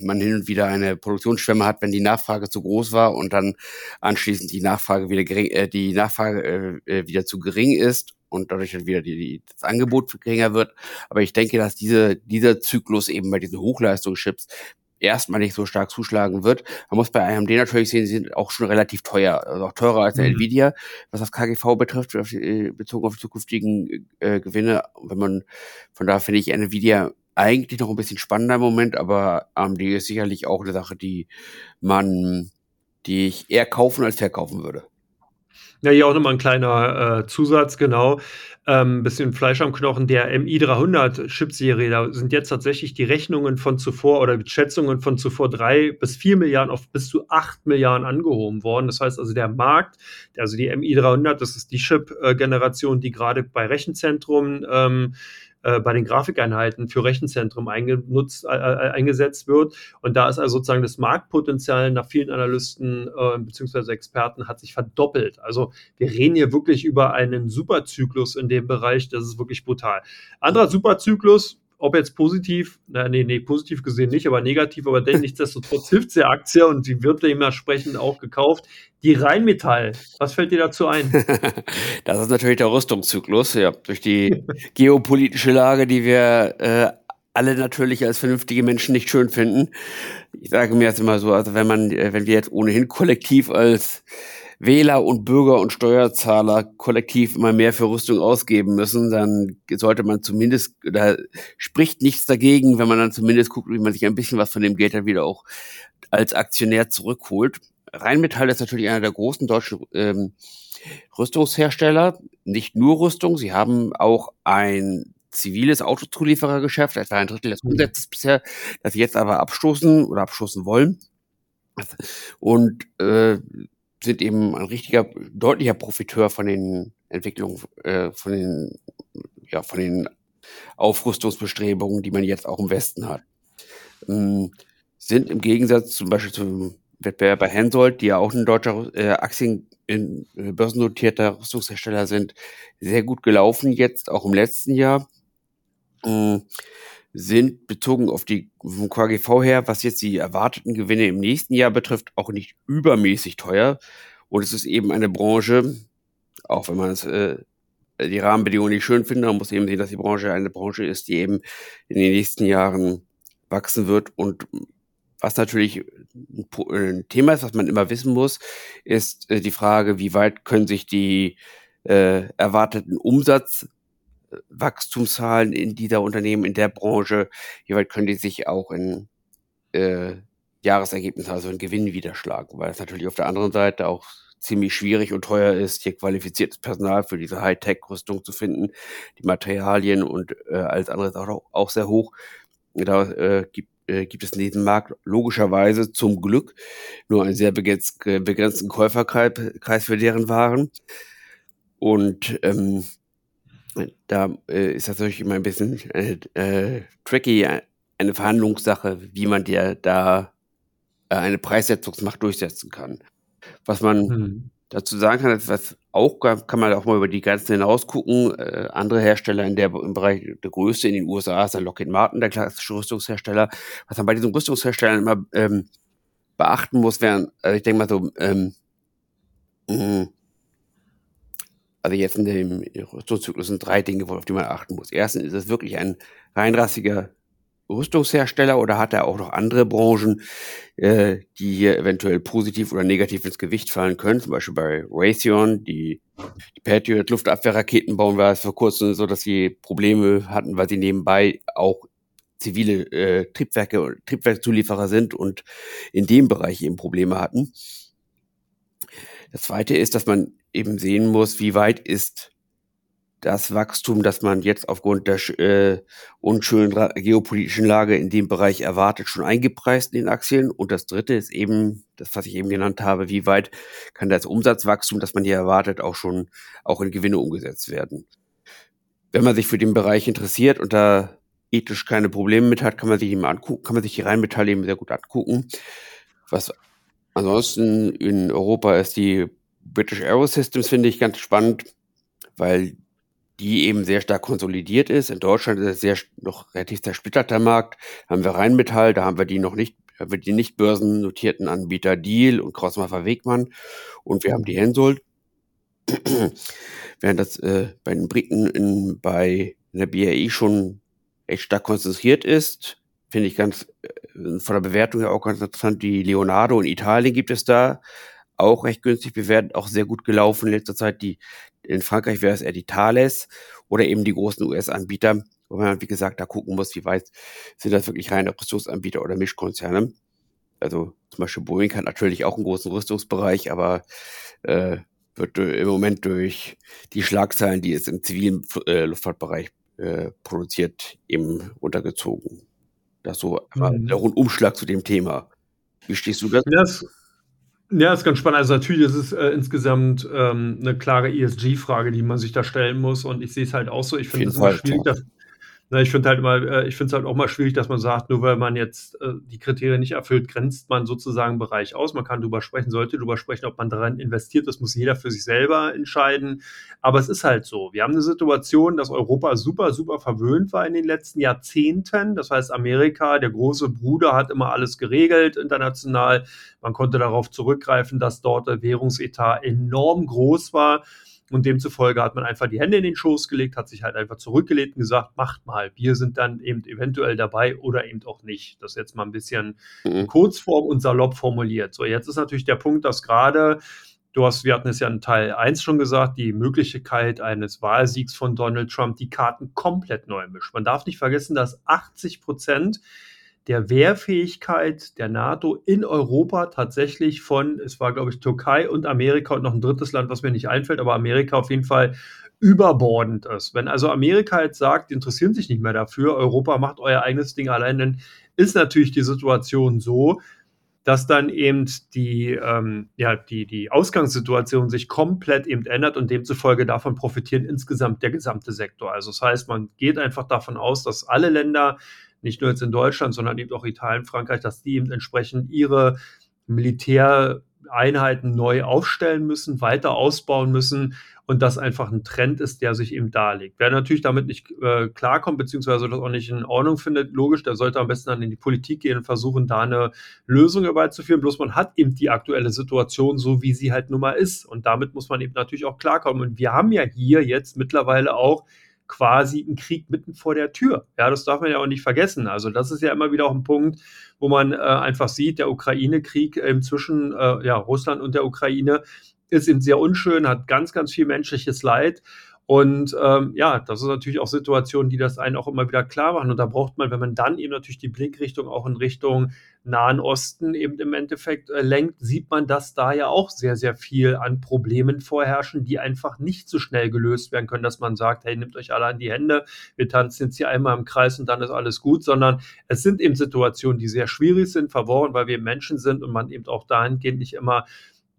man hin und wieder eine Produktionsschwemme hat, wenn die Nachfrage zu groß war und dann anschließend die Nachfrage wieder gering, äh, die Nachfrage äh, äh wieder zu gering ist und dadurch dann wieder die, die, das Angebot geringer wird. Aber ich denke, dass diese, dieser Zyklus eben bei diesen Hochleistungschips erstmal nicht so stark zuschlagen wird. Man muss bei AMD natürlich sehen, sie sind auch schon relativ teuer, also auch teurer als der mhm. Nvidia, was das KGV betrifft, auf die, bezogen auf die zukünftigen äh, Gewinne. Wenn man, von da finde ich Nvidia eigentlich noch ein bisschen spannender im Moment, aber AMD ist sicherlich auch eine Sache, die man, die ich eher kaufen als verkaufen würde. Ja, hier auch nochmal ein kleiner äh, Zusatz, genau. Ähm, bisschen Fleisch am Knochen. Der MI300 Chipserie, da sind jetzt tatsächlich die Rechnungen von zuvor oder die Schätzungen von zuvor drei bis vier Milliarden auf bis zu acht Milliarden angehoben worden. Das heißt also, der Markt, also die MI300, das ist die Chip-Generation, die gerade bei Rechenzentren ähm, äh, bei den Grafikeinheiten für Rechenzentren eingenutzt, äh, äh, eingesetzt wird. Und da ist also sozusagen das Marktpotenzial nach vielen Analysten äh, bzw. Experten hat sich verdoppelt. Also wir reden hier wirklich über einen Superzyklus in dem Bereich. Das ist wirklich brutal. Anderer Superzyklus, ob jetzt positiv, na, nee, nee, positiv gesehen nicht, aber negativ, aber denn nichtsdestotrotz hilft die Aktie und die wird dementsprechend auch gekauft. Die Rheinmetall, was fällt dir dazu ein? das ist natürlich der Rüstungszyklus, ja, durch die geopolitische Lage, die wir äh, alle natürlich als vernünftige Menschen nicht schön finden. Ich sage mir jetzt immer so, also wenn man, äh, wenn wir jetzt ohnehin kollektiv als Wähler und Bürger und Steuerzahler kollektiv immer mehr für Rüstung ausgeben müssen, dann sollte man zumindest, da spricht nichts dagegen, wenn man dann zumindest guckt, wie man sich ein bisschen was von dem Geld dann wieder auch als Aktionär zurückholt. Rheinmetall ist natürlich einer der großen deutschen ähm, Rüstungshersteller. Nicht nur Rüstung, sie haben auch ein ziviles Autozulieferergeschäft, etwa ein Drittel des mhm. Umsatzes bisher, das sie jetzt aber abstoßen oder abstoßen wollen. Und äh, sind eben ein richtiger, deutlicher Profiteur von den Entwicklungen, äh, von den, ja, von den Aufrüstungsbestrebungen, die man jetzt auch im Westen hat. Ähm, sind im Gegensatz zum Beispiel zum Wettbewerber Hensoldt, die ja auch ein deutscher äh, Aktien in, äh, börsennotierter Rüstungshersteller sind, sehr gut gelaufen jetzt, auch im letzten Jahr. Äh, sind bezogen auf die vom KGV her, was jetzt die erwarteten Gewinne im nächsten Jahr betrifft, auch nicht übermäßig teuer. Und es ist eben eine Branche, auch wenn man es, äh, die Rahmenbedingungen nicht schön findet, man muss eben sehen, dass die Branche eine Branche ist, die eben in den nächsten Jahren wachsen wird und was natürlich ein Thema ist, was man immer wissen muss, ist äh, die Frage, wie weit können sich die äh, erwarteten Umsatzwachstumszahlen in dieser Unternehmen, in der Branche, weit können die sich auch in äh, Jahresergebnissen, also in Gewinn widerschlagen, weil es natürlich auf der anderen Seite auch ziemlich schwierig und teuer ist, hier qualifiziertes Personal für diese Hightech-Rüstung zu finden. Die Materialien und äh, alles andere ist auch, auch sehr hoch. Da äh, gibt äh, gibt es in diesem Markt logischerweise zum Glück nur einen sehr begrenzt, begrenzten Käuferkreis für deren Waren. Und ähm, da äh, ist das natürlich immer ein bisschen äh, äh, tricky, eine Verhandlungssache, wie man dir da äh, eine Preissetzungsmacht durchsetzen kann. Was man hm dazu sagen kann, was auch kann man auch mal über die Grenzen hinaus gucken. Äh, andere Hersteller in der im Bereich der Größe in den USA ist der Lockheed Martin, der klassische Rüstungshersteller. Was man bei diesen Rüstungsherstellern immer ähm, beachten muss, wären, also ich denke mal so, ähm, mh, also jetzt in dem Rüstungszyklus sind drei Dinge, auf die man achten muss. Erstens ist es wirklich ein reinrassiger Rüstungshersteller oder hat er auch noch andere Branchen, äh, die hier eventuell positiv oder negativ ins Gewicht fallen können? Zum Beispiel bei Raytheon, die, die Patriot Luftabwehrraketen bauen, war es vor kurzem so, dass sie Probleme hatten, weil sie nebenbei auch zivile äh, Triebwerke, Triebwerkzulieferer sind und in dem Bereich eben Probleme hatten. Das zweite ist, dass man eben sehen muss, wie weit ist das Wachstum, das man jetzt aufgrund der äh, unschönen geopolitischen Lage in dem Bereich erwartet, schon eingepreist in den Aktien. Und das Dritte ist eben das, was ich eben genannt habe, wie weit kann das Umsatzwachstum, das man hier erwartet, auch schon auch in Gewinne umgesetzt werden. Wenn man sich für den Bereich interessiert und da ethisch keine Probleme mit hat, kann man sich eben angucken, kann man sich die Rheinmetall eben sehr gut angucken. Was ansonsten in Europa ist die British Aerosystems, finde ich ganz spannend, weil die eben sehr stark konsolidiert ist. In Deutschland ist es sehr noch relativ zersplitterter Markt. Da haben wir Rheinmetall, da haben wir die noch nicht, haben wir die nicht börsennotierten Anbieter Deal und Krausmacher Wegmann und wir haben die Hensoldt. Während das äh, bei den Briten in, bei in der BAE schon echt stark konzentriert ist, finde ich ganz äh, von der Bewertung her auch ganz interessant. Die Leonardo in Italien gibt es da auch recht günstig bewertet, auch sehr gut gelaufen in letzter Zeit. Die, in Frankreich wäre es eher die Thales oder eben die großen US-Anbieter, wo man, wie gesagt, da gucken muss, wie weit sind das wirklich reine Rüstungsanbieter oder Mischkonzerne. Also zum Beispiel Boeing hat natürlich auch einen großen Rüstungsbereich, aber äh, wird im Moment durch die Schlagzeilen, die es im zivilen äh, Luftfahrtbereich äh, produziert, eben untergezogen. Das so mhm. der Rundumschlag zu dem Thema. Wie stehst du dazu? Das, ja, ist ganz spannend. Also natürlich ist es äh, insgesamt ähm, 'ne klare ESG-Frage, die man sich da stellen muss. Und ich sehe es halt auch so. Ich finde es immer schwierig, dass na, ich finde halt immer, äh, ich finde es halt auch mal schwierig, dass man sagt, nur weil man jetzt äh, die Kriterien nicht erfüllt, grenzt man sozusagen einen Bereich aus. Man kann darüber sprechen, sollte darüber sprechen, ob man daran investiert. Das muss jeder für sich selber entscheiden. Aber es ist halt so. Wir haben eine Situation, dass Europa super, super verwöhnt war in den letzten Jahrzehnten. Das heißt, Amerika, der große Bruder, hat immer alles geregelt international. Man konnte darauf zurückgreifen, dass dort der Währungsetat enorm groß war. Und demzufolge hat man einfach die Hände in den Schoß gelegt, hat sich halt einfach zurückgelegt und gesagt, macht mal. Wir sind dann eben eventuell dabei oder eben auch nicht. Das jetzt mal ein bisschen mhm. Kurzform und salopp formuliert. So, jetzt ist natürlich der Punkt, dass gerade Du hast, wir hatten es ja in Teil 1 schon gesagt, die Möglichkeit eines Wahlsiegs von Donald Trump die Karten komplett neu mischt. Man darf nicht vergessen, dass 80 Prozent der Wehrfähigkeit der NATO in Europa tatsächlich von, es war, glaube ich, Türkei und Amerika und noch ein drittes Land, was mir nicht einfällt, aber Amerika auf jeden Fall überbordend ist. Wenn also Amerika jetzt sagt, die interessieren sich nicht mehr dafür, Europa macht euer eigenes Ding allein, dann ist natürlich die Situation so, dass dann eben die, ähm, ja, die, die Ausgangssituation sich komplett eben ändert und demzufolge davon profitieren insgesamt der gesamte Sektor. Also das heißt, man geht einfach davon aus, dass alle Länder, nicht nur jetzt in Deutschland, sondern eben auch Italien, Frankreich, dass die eben entsprechend ihre Militäreinheiten neu aufstellen müssen, weiter ausbauen müssen und das einfach ein Trend ist, der sich eben darlegt. Wer natürlich damit nicht äh, klarkommt, beziehungsweise das auch nicht in Ordnung findet, logisch, der sollte am besten dann in die Politik gehen und versuchen, da eine Lösung herbeizuführen. Bloß man hat eben die aktuelle Situation so, wie sie halt nun mal ist. Und damit muss man eben natürlich auch klarkommen. Und wir haben ja hier jetzt mittlerweile auch quasi einen Krieg mitten vor der Tür. Ja, das darf man ja auch nicht vergessen. Also das ist ja immer wieder auch ein Punkt, wo man äh, einfach sieht, der Ukraine-Krieg äh, zwischen äh, ja, Russland und der Ukraine, ist eben sehr unschön, hat ganz, ganz viel menschliches Leid. Und ähm, ja, das ist natürlich auch Situationen, die das einen auch immer wieder klar machen. Und da braucht man, wenn man dann eben natürlich die Blickrichtung auch in Richtung Nahen Osten eben im Endeffekt äh, lenkt, sieht man, dass da ja auch sehr, sehr viel an Problemen vorherrschen, die einfach nicht so schnell gelöst werden können, dass man sagt, hey, nehmt euch alle an die Hände, wir tanzen jetzt hier einmal im Kreis und dann ist alles gut, sondern es sind eben Situationen, die sehr schwierig sind, verworren, weil wir Menschen sind und man eben auch dahingehend nicht immer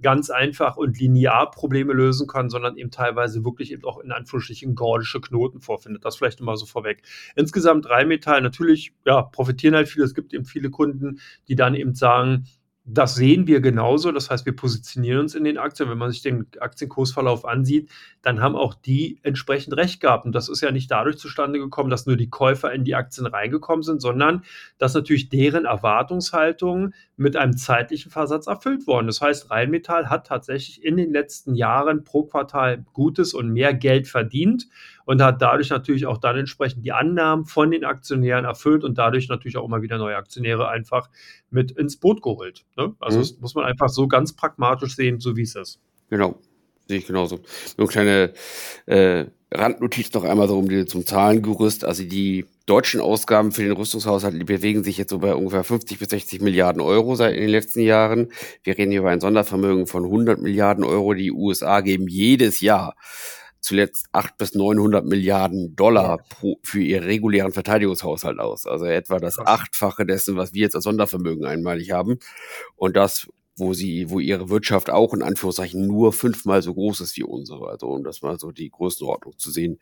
ganz einfach und linear Probleme lösen kann, sondern eben teilweise wirklich eben auch in Anführungsstrichen gordische Knoten vorfindet. Das vielleicht immer so vorweg. Insgesamt Rheinmetall natürlich, ja, profitieren halt viele. Es gibt eben viele Kunden, die dann eben sagen, das sehen wir genauso. Das heißt, wir positionieren uns in den Aktien. Wenn man sich den Aktienkursverlauf ansieht, dann haben auch die entsprechend recht gehabt. Und das ist ja nicht dadurch zustande gekommen, dass nur die Käufer in die Aktien reingekommen sind, sondern dass natürlich deren Erwartungshaltungen mit einem zeitlichen Versatz erfüllt worden. Das heißt, Rheinmetall hat tatsächlich in den letzten Jahren pro Quartal gutes und mehr Geld verdient und hat dadurch natürlich auch dann entsprechend die Annahmen von den Aktionären erfüllt und dadurch natürlich auch immer wieder neue Aktionäre einfach mit ins Boot geholt. Ne? Also mhm. das muss man einfach so ganz pragmatisch sehen, so wie es ist. Genau, sehe ich genauso. Nur eine kleine äh, Randnotiz noch einmal so um die, zum Zahlengerüst. Also die deutschen Ausgaben für den Rüstungshaushalt bewegen sich jetzt so bei ungefähr 50 bis 60 Milliarden Euro seit in den letzten Jahren. Wir reden hier über ein Sondervermögen von 100 Milliarden Euro. Die USA geben jedes Jahr zuletzt 8 bis 900 Milliarden Dollar pro, für ihren regulären Verteidigungshaushalt aus. Also etwa das Achtfache dessen, was wir jetzt als Sondervermögen einmalig haben. Und das, wo sie, wo ihre Wirtschaft auch in Anführungszeichen nur fünfmal so groß ist wie unsere. Also um das mal so die Größenordnung zu sehen,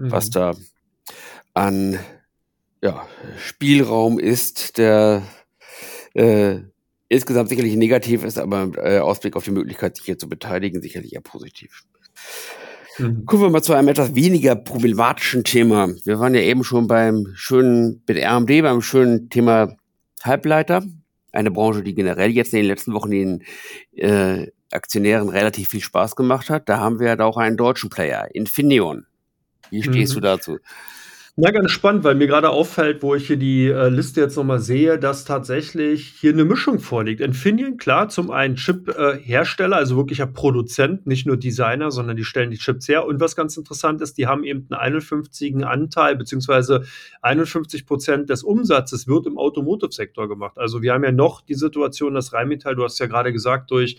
mhm. was da an ja, Spielraum ist, der äh, insgesamt sicherlich negativ ist, aber äh, Ausblick auf die Möglichkeit, sich hier zu beteiligen, sicherlich eher positiv. Mhm. Kommen wir mal zu einem etwas weniger problematischen Thema. Wir waren ja eben schon beim schönen, mit RMD, beim schönen Thema Halbleiter. Eine Branche, die generell jetzt in den letzten Wochen den äh, Aktionären relativ viel Spaß gemacht hat. Da haben wir ja auch einen deutschen Player, Infineon. Wie stehst mhm. du dazu? Ja, ganz spannend, weil mir gerade auffällt, wo ich hier die äh, Liste jetzt nochmal sehe, dass tatsächlich hier eine Mischung vorliegt. Infineon, klar, zum einen Chip-Hersteller, äh, also wirklicher Produzent, nicht nur Designer, sondern die stellen die Chips her. Und was ganz interessant ist, die haben eben einen 51 Anteil, beziehungsweise 51 Prozent des Umsatzes wird im Automotive-Sektor gemacht. Also wir haben ja noch die Situation, dass Rheinmetall, du hast ja gerade gesagt, durch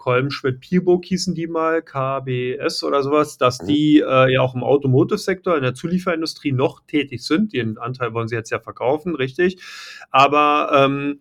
Kolmschmidt Pierburg hießen die mal, KBS oder sowas, dass mhm. die äh, ja auch im Automotive-Sektor, in der Zulieferindustrie noch tätig sind. Den Anteil wollen sie jetzt ja verkaufen, richtig. Aber ähm,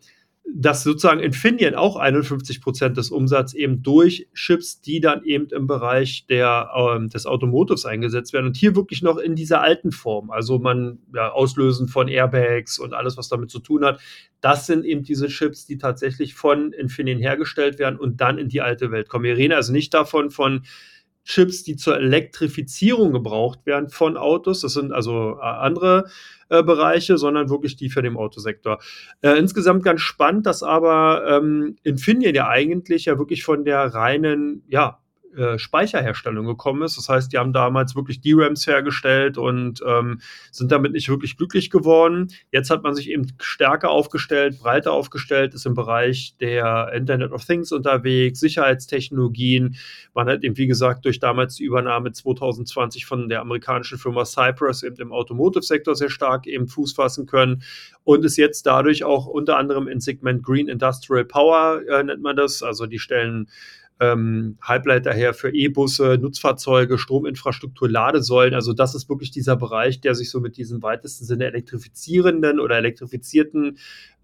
dass sozusagen Infineon auch 51 Prozent des Umsatzes eben durch Chips, die dann eben im Bereich der, ähm, des Automotives eingesetzt werden. Und hier wirklich noch in dieser alten Form, also man ja, Auslösen von Airbags und alles, was damit zu tun hat, das sind eben diese Chips, die tatsächlich von Infineon hergestellt werden und dann in die alte Welt kommen. Wir reden also nicht davon von Chips, die zur Elektrifizierung gebraucht werden von Autos. Das sind also äh, andere äh, Bereiche, sondern wirklich die für den Autosektor. Äh, insgesamt ganz spannend, dass aber ähm, Infineon ja eigentlich ja wirklich von der reinen, ja, äh, Speicherherstellung gekommen ist. Das heißt, die haben damals wirklich DRAMs hergestellt und ähm, sind damit nicht wirklich glücklich geworden. Jetzt hat man sich eben stärker aufgestellt, breiter aufgestellt, ist im Bereich der Internet of Things unterwegs, Sicherheitstechnologien. Man hat eben, wie gesagt, durch damals die Übernahme 2020 von der amerikanischen Firma Cypress eben im Automotive-Sektor sehr stark eben Fuß fassen können und ist jetzt dadurch auch unter anderem im Segment Green Industrial Power, äh, nennt man das. Also die stellen ähm, Halbleiter her für E-Busse, Nutzfahrzeuge, Strominfrastruktur, Ladesäulen. Also das ist wirklich dieser Bereich, der sich so mit diesem weitesten Sinne elektrifizierenden oder elektrifizierten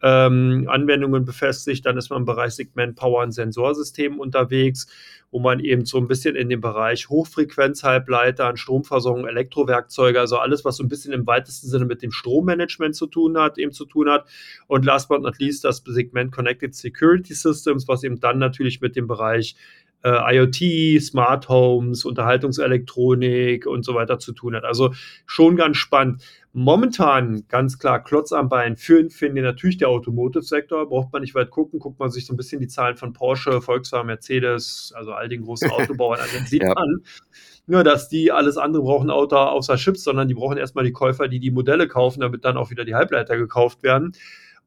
ähm, Anwendungen befestigt. Dann ist man im Bereich Segment Power- und Sensorsystemen unterwegs, wo man eben so ein bisschen in dem Bereich Hochfrequenzhalbleiter, Stromversorgung, Elektrowerkzeuge, also alles, was so ein bisschen im weitesten Sinne mit dem Strommanagement zu tun hat, eben zu tun hat. Und last but not least das Segment Connected Security Systems, was eben dann natürlich mit dem Bereich äh, IoT, Smart Homes, Unterhaltungselektronik und so weiter zu tun hat. Also schon ganz spannend. Momentan ganz klar Klotz am Bein für Infineon natürlich der Automotive-Sektor. Braucht man nicht weit gucken. Guckt man sich so ein bisschen die Zahlen von Porsche, Volkswagen, Mercedes, also all den großen Autobauern an, dann sieht ja. man, ja, dass die alles andere brauchen Auto außer Chips, sondern die brauchen erstmal die Käufer, die die Modelle kaufen, damit dann auch wieder die Halbleiter gekauft werden.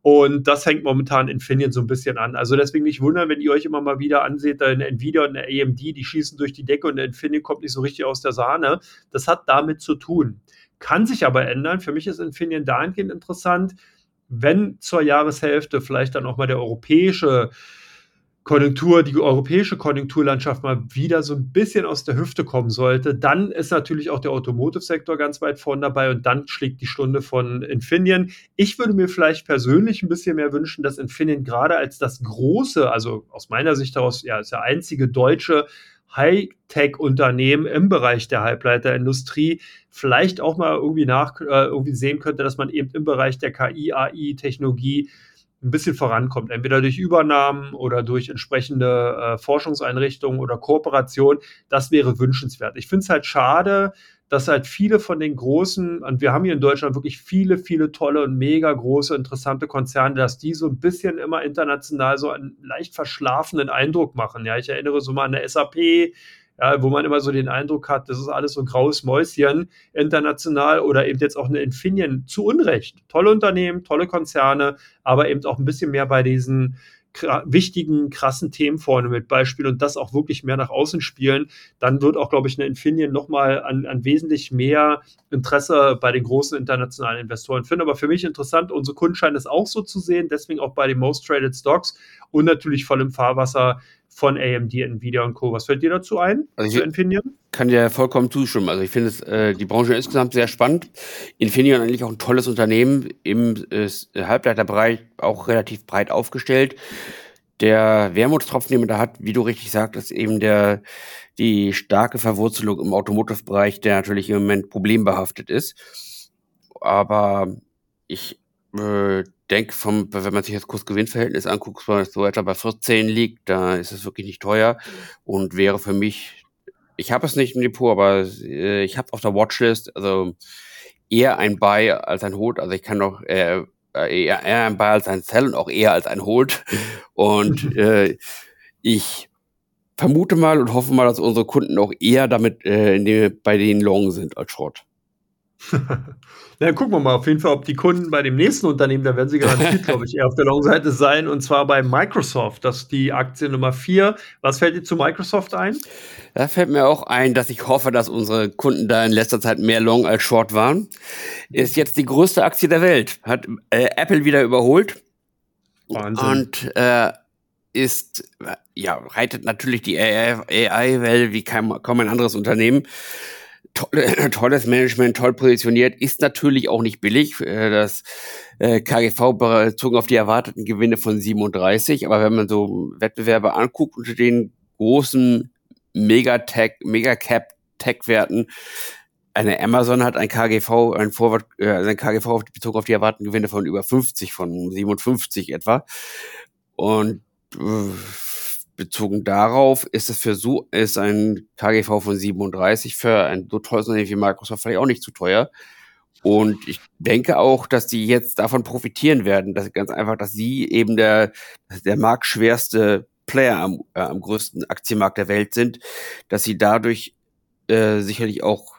Und das hängt momentan Infineon so ein bisschen an. Also deswegen nicht wundern, wenn ihr euch immer mal wieder anseht, da eine Nvidia und eine AMD, die schießen durch die Decke und Infineon kommt nicht so richtig aus der Sahne. Das hat damit zu tun. Kann sich aber ändern. Für mich ist Infineon dahingehend interessant, wenn zur Jahreshälfte vielleicht dann auch mal der europäische Konjunktur, die europäische Konjunkturlandschaft mal wieder so ein bisschen aus der Hüfte kommen sollte, dann ist natürlich auch der Automotive-Sektor ganz weit vorne dabei und dann schlägt die Stunde von Infineon. Ich würde mir vielleicht persönlich ein bisschen mehr wünschen, dass Infineon gerade als das große, also aus meiner Sicht heraus, ja, ist der einzige deutsche Hightech-Unternehmen im Bereich der Halbleiterindustrie vielleicht auch mal irgendwie nach äh, irgendwie sehen könnte, dass man eben im Bereich der KI, AI-Technologie ein bisschen vorankommt, entweder durch Übernahmen oder durch entsprechende äh, Forschungseinrichtungen oder Kooperation, das wäre wünschenswert. Ich finde es halt schade, dass halt viele von den großen, und wir haben hier in Deutschland wirklich viele, viele tolle und mega große, interessante Konzerne, dass die so ein bisschen immer international so einen leicht verschlafenen Eindruck machen. Ja, ich erinnere so mal an der SAP, ja, wo man immer so den Eindruck hat, das ist alles so graues Mäuschen international oder eben jetzt auch eine Infineon zu Unrecht. Tolle Unternehmen, tolle Konzerne, aber eben auch ein bisschen mehr bei diesen wichtigen, krassen Themen vorne mit Beispiel und das auch wirklich mehr nach außen spielen, dann wird auch, glaube ich, eine Infineon nochmal an, an wesentlich mehr Interesse bei den großen internationalen Investoren finden. Aber für mich interessant, unsere Kunden scheinen es auch so zu sehen, deswegen auch bei den Most Traded Stocks und natürlich voll im Fahrwasser von AMD, Nvidia und Co. Was fällt dir dazu ein, also zu Infineon? Kann dir vollkommen zustimmen. Also ich finde äh, die Branche insgesamt sehr spannend. Infineon eigentlich auch ein tolles Unternehmen im äh, Halbleiterbereich, auch relativ breit aufgestellt. Der Wermutstropfen, den man da hat, wie du richtig sagtest, eben der die starke Verwurzelung im Automotive-Bereich, der natürlich im Moment problembehaftet ist. Aber ich äh, denke, vom, wenn man sich das Kurs-Gewinn-Verhältnis anguckt, so etwa bei 14 liegt, da ist es wirklich nicht teuer und wäre für mich, ich habe es nicht im Depot, aber äh, ich habe auf der Watchlist, also eher ein Buy als ein Hold. Also ich kann noch äh, eher, eher ein Buy als ein Sell und auch eher als ein Hold. Und äh, ich vermute mal und hoffe mal, dass unsere Kunden auch eher damit äh, bei den Long sind als Short. Na, gucken wir mal auf jeden Fall, ob die Kunden bei dem nächsten Unternehmen, da werden sie garantiert, glaube ich, eher auf der Long-Seite sein, und zwar bei Microsoft. Das ist die Aktie Nummer 4. Was fällt dir zu Microsoft ein? Da fällt mir auch ein, dass ich hoffe, dass unsere Kunden da in letzter Zeit mehr Long als Short waren. Ist jetzt die größte Aktie der Welt. Hat äh, Apple wieder überholt. Wahnsinn. Und äh, ist, ja, reitet natürlich die AI-Welle wie kaum, kaum ein anderes Unternehmen tolle, tolles Management, toll positioniert, ist natürlich auch nicht billig. Äh, das äh, KGV bezogen auf die erwarteten Gewinne von 37, aber wenn man so Wettbewerbe anguckt unter den großen Megatech, Megacap Tech-Werten, eine Amazon hat ein KGV, ein Vorwort, äh, also ein KGV bezogen auf die erwarteten Gewinne von über 50, von 57 etwa. Und äh, bezogen darauf ist es für so, ist ein KGV von 37 für ein so teures Unternehmen wie Microsoft vielleicht auch nicht zu teuer. Und ich denke auch, dass die jetzt davon profitieren werden, dass ganz einfach, dass sie eben der, der marktschwerste Player am, äh, am größten Aktienmarkt der Welt sind, dass sie dadurch äh, sicherlich auch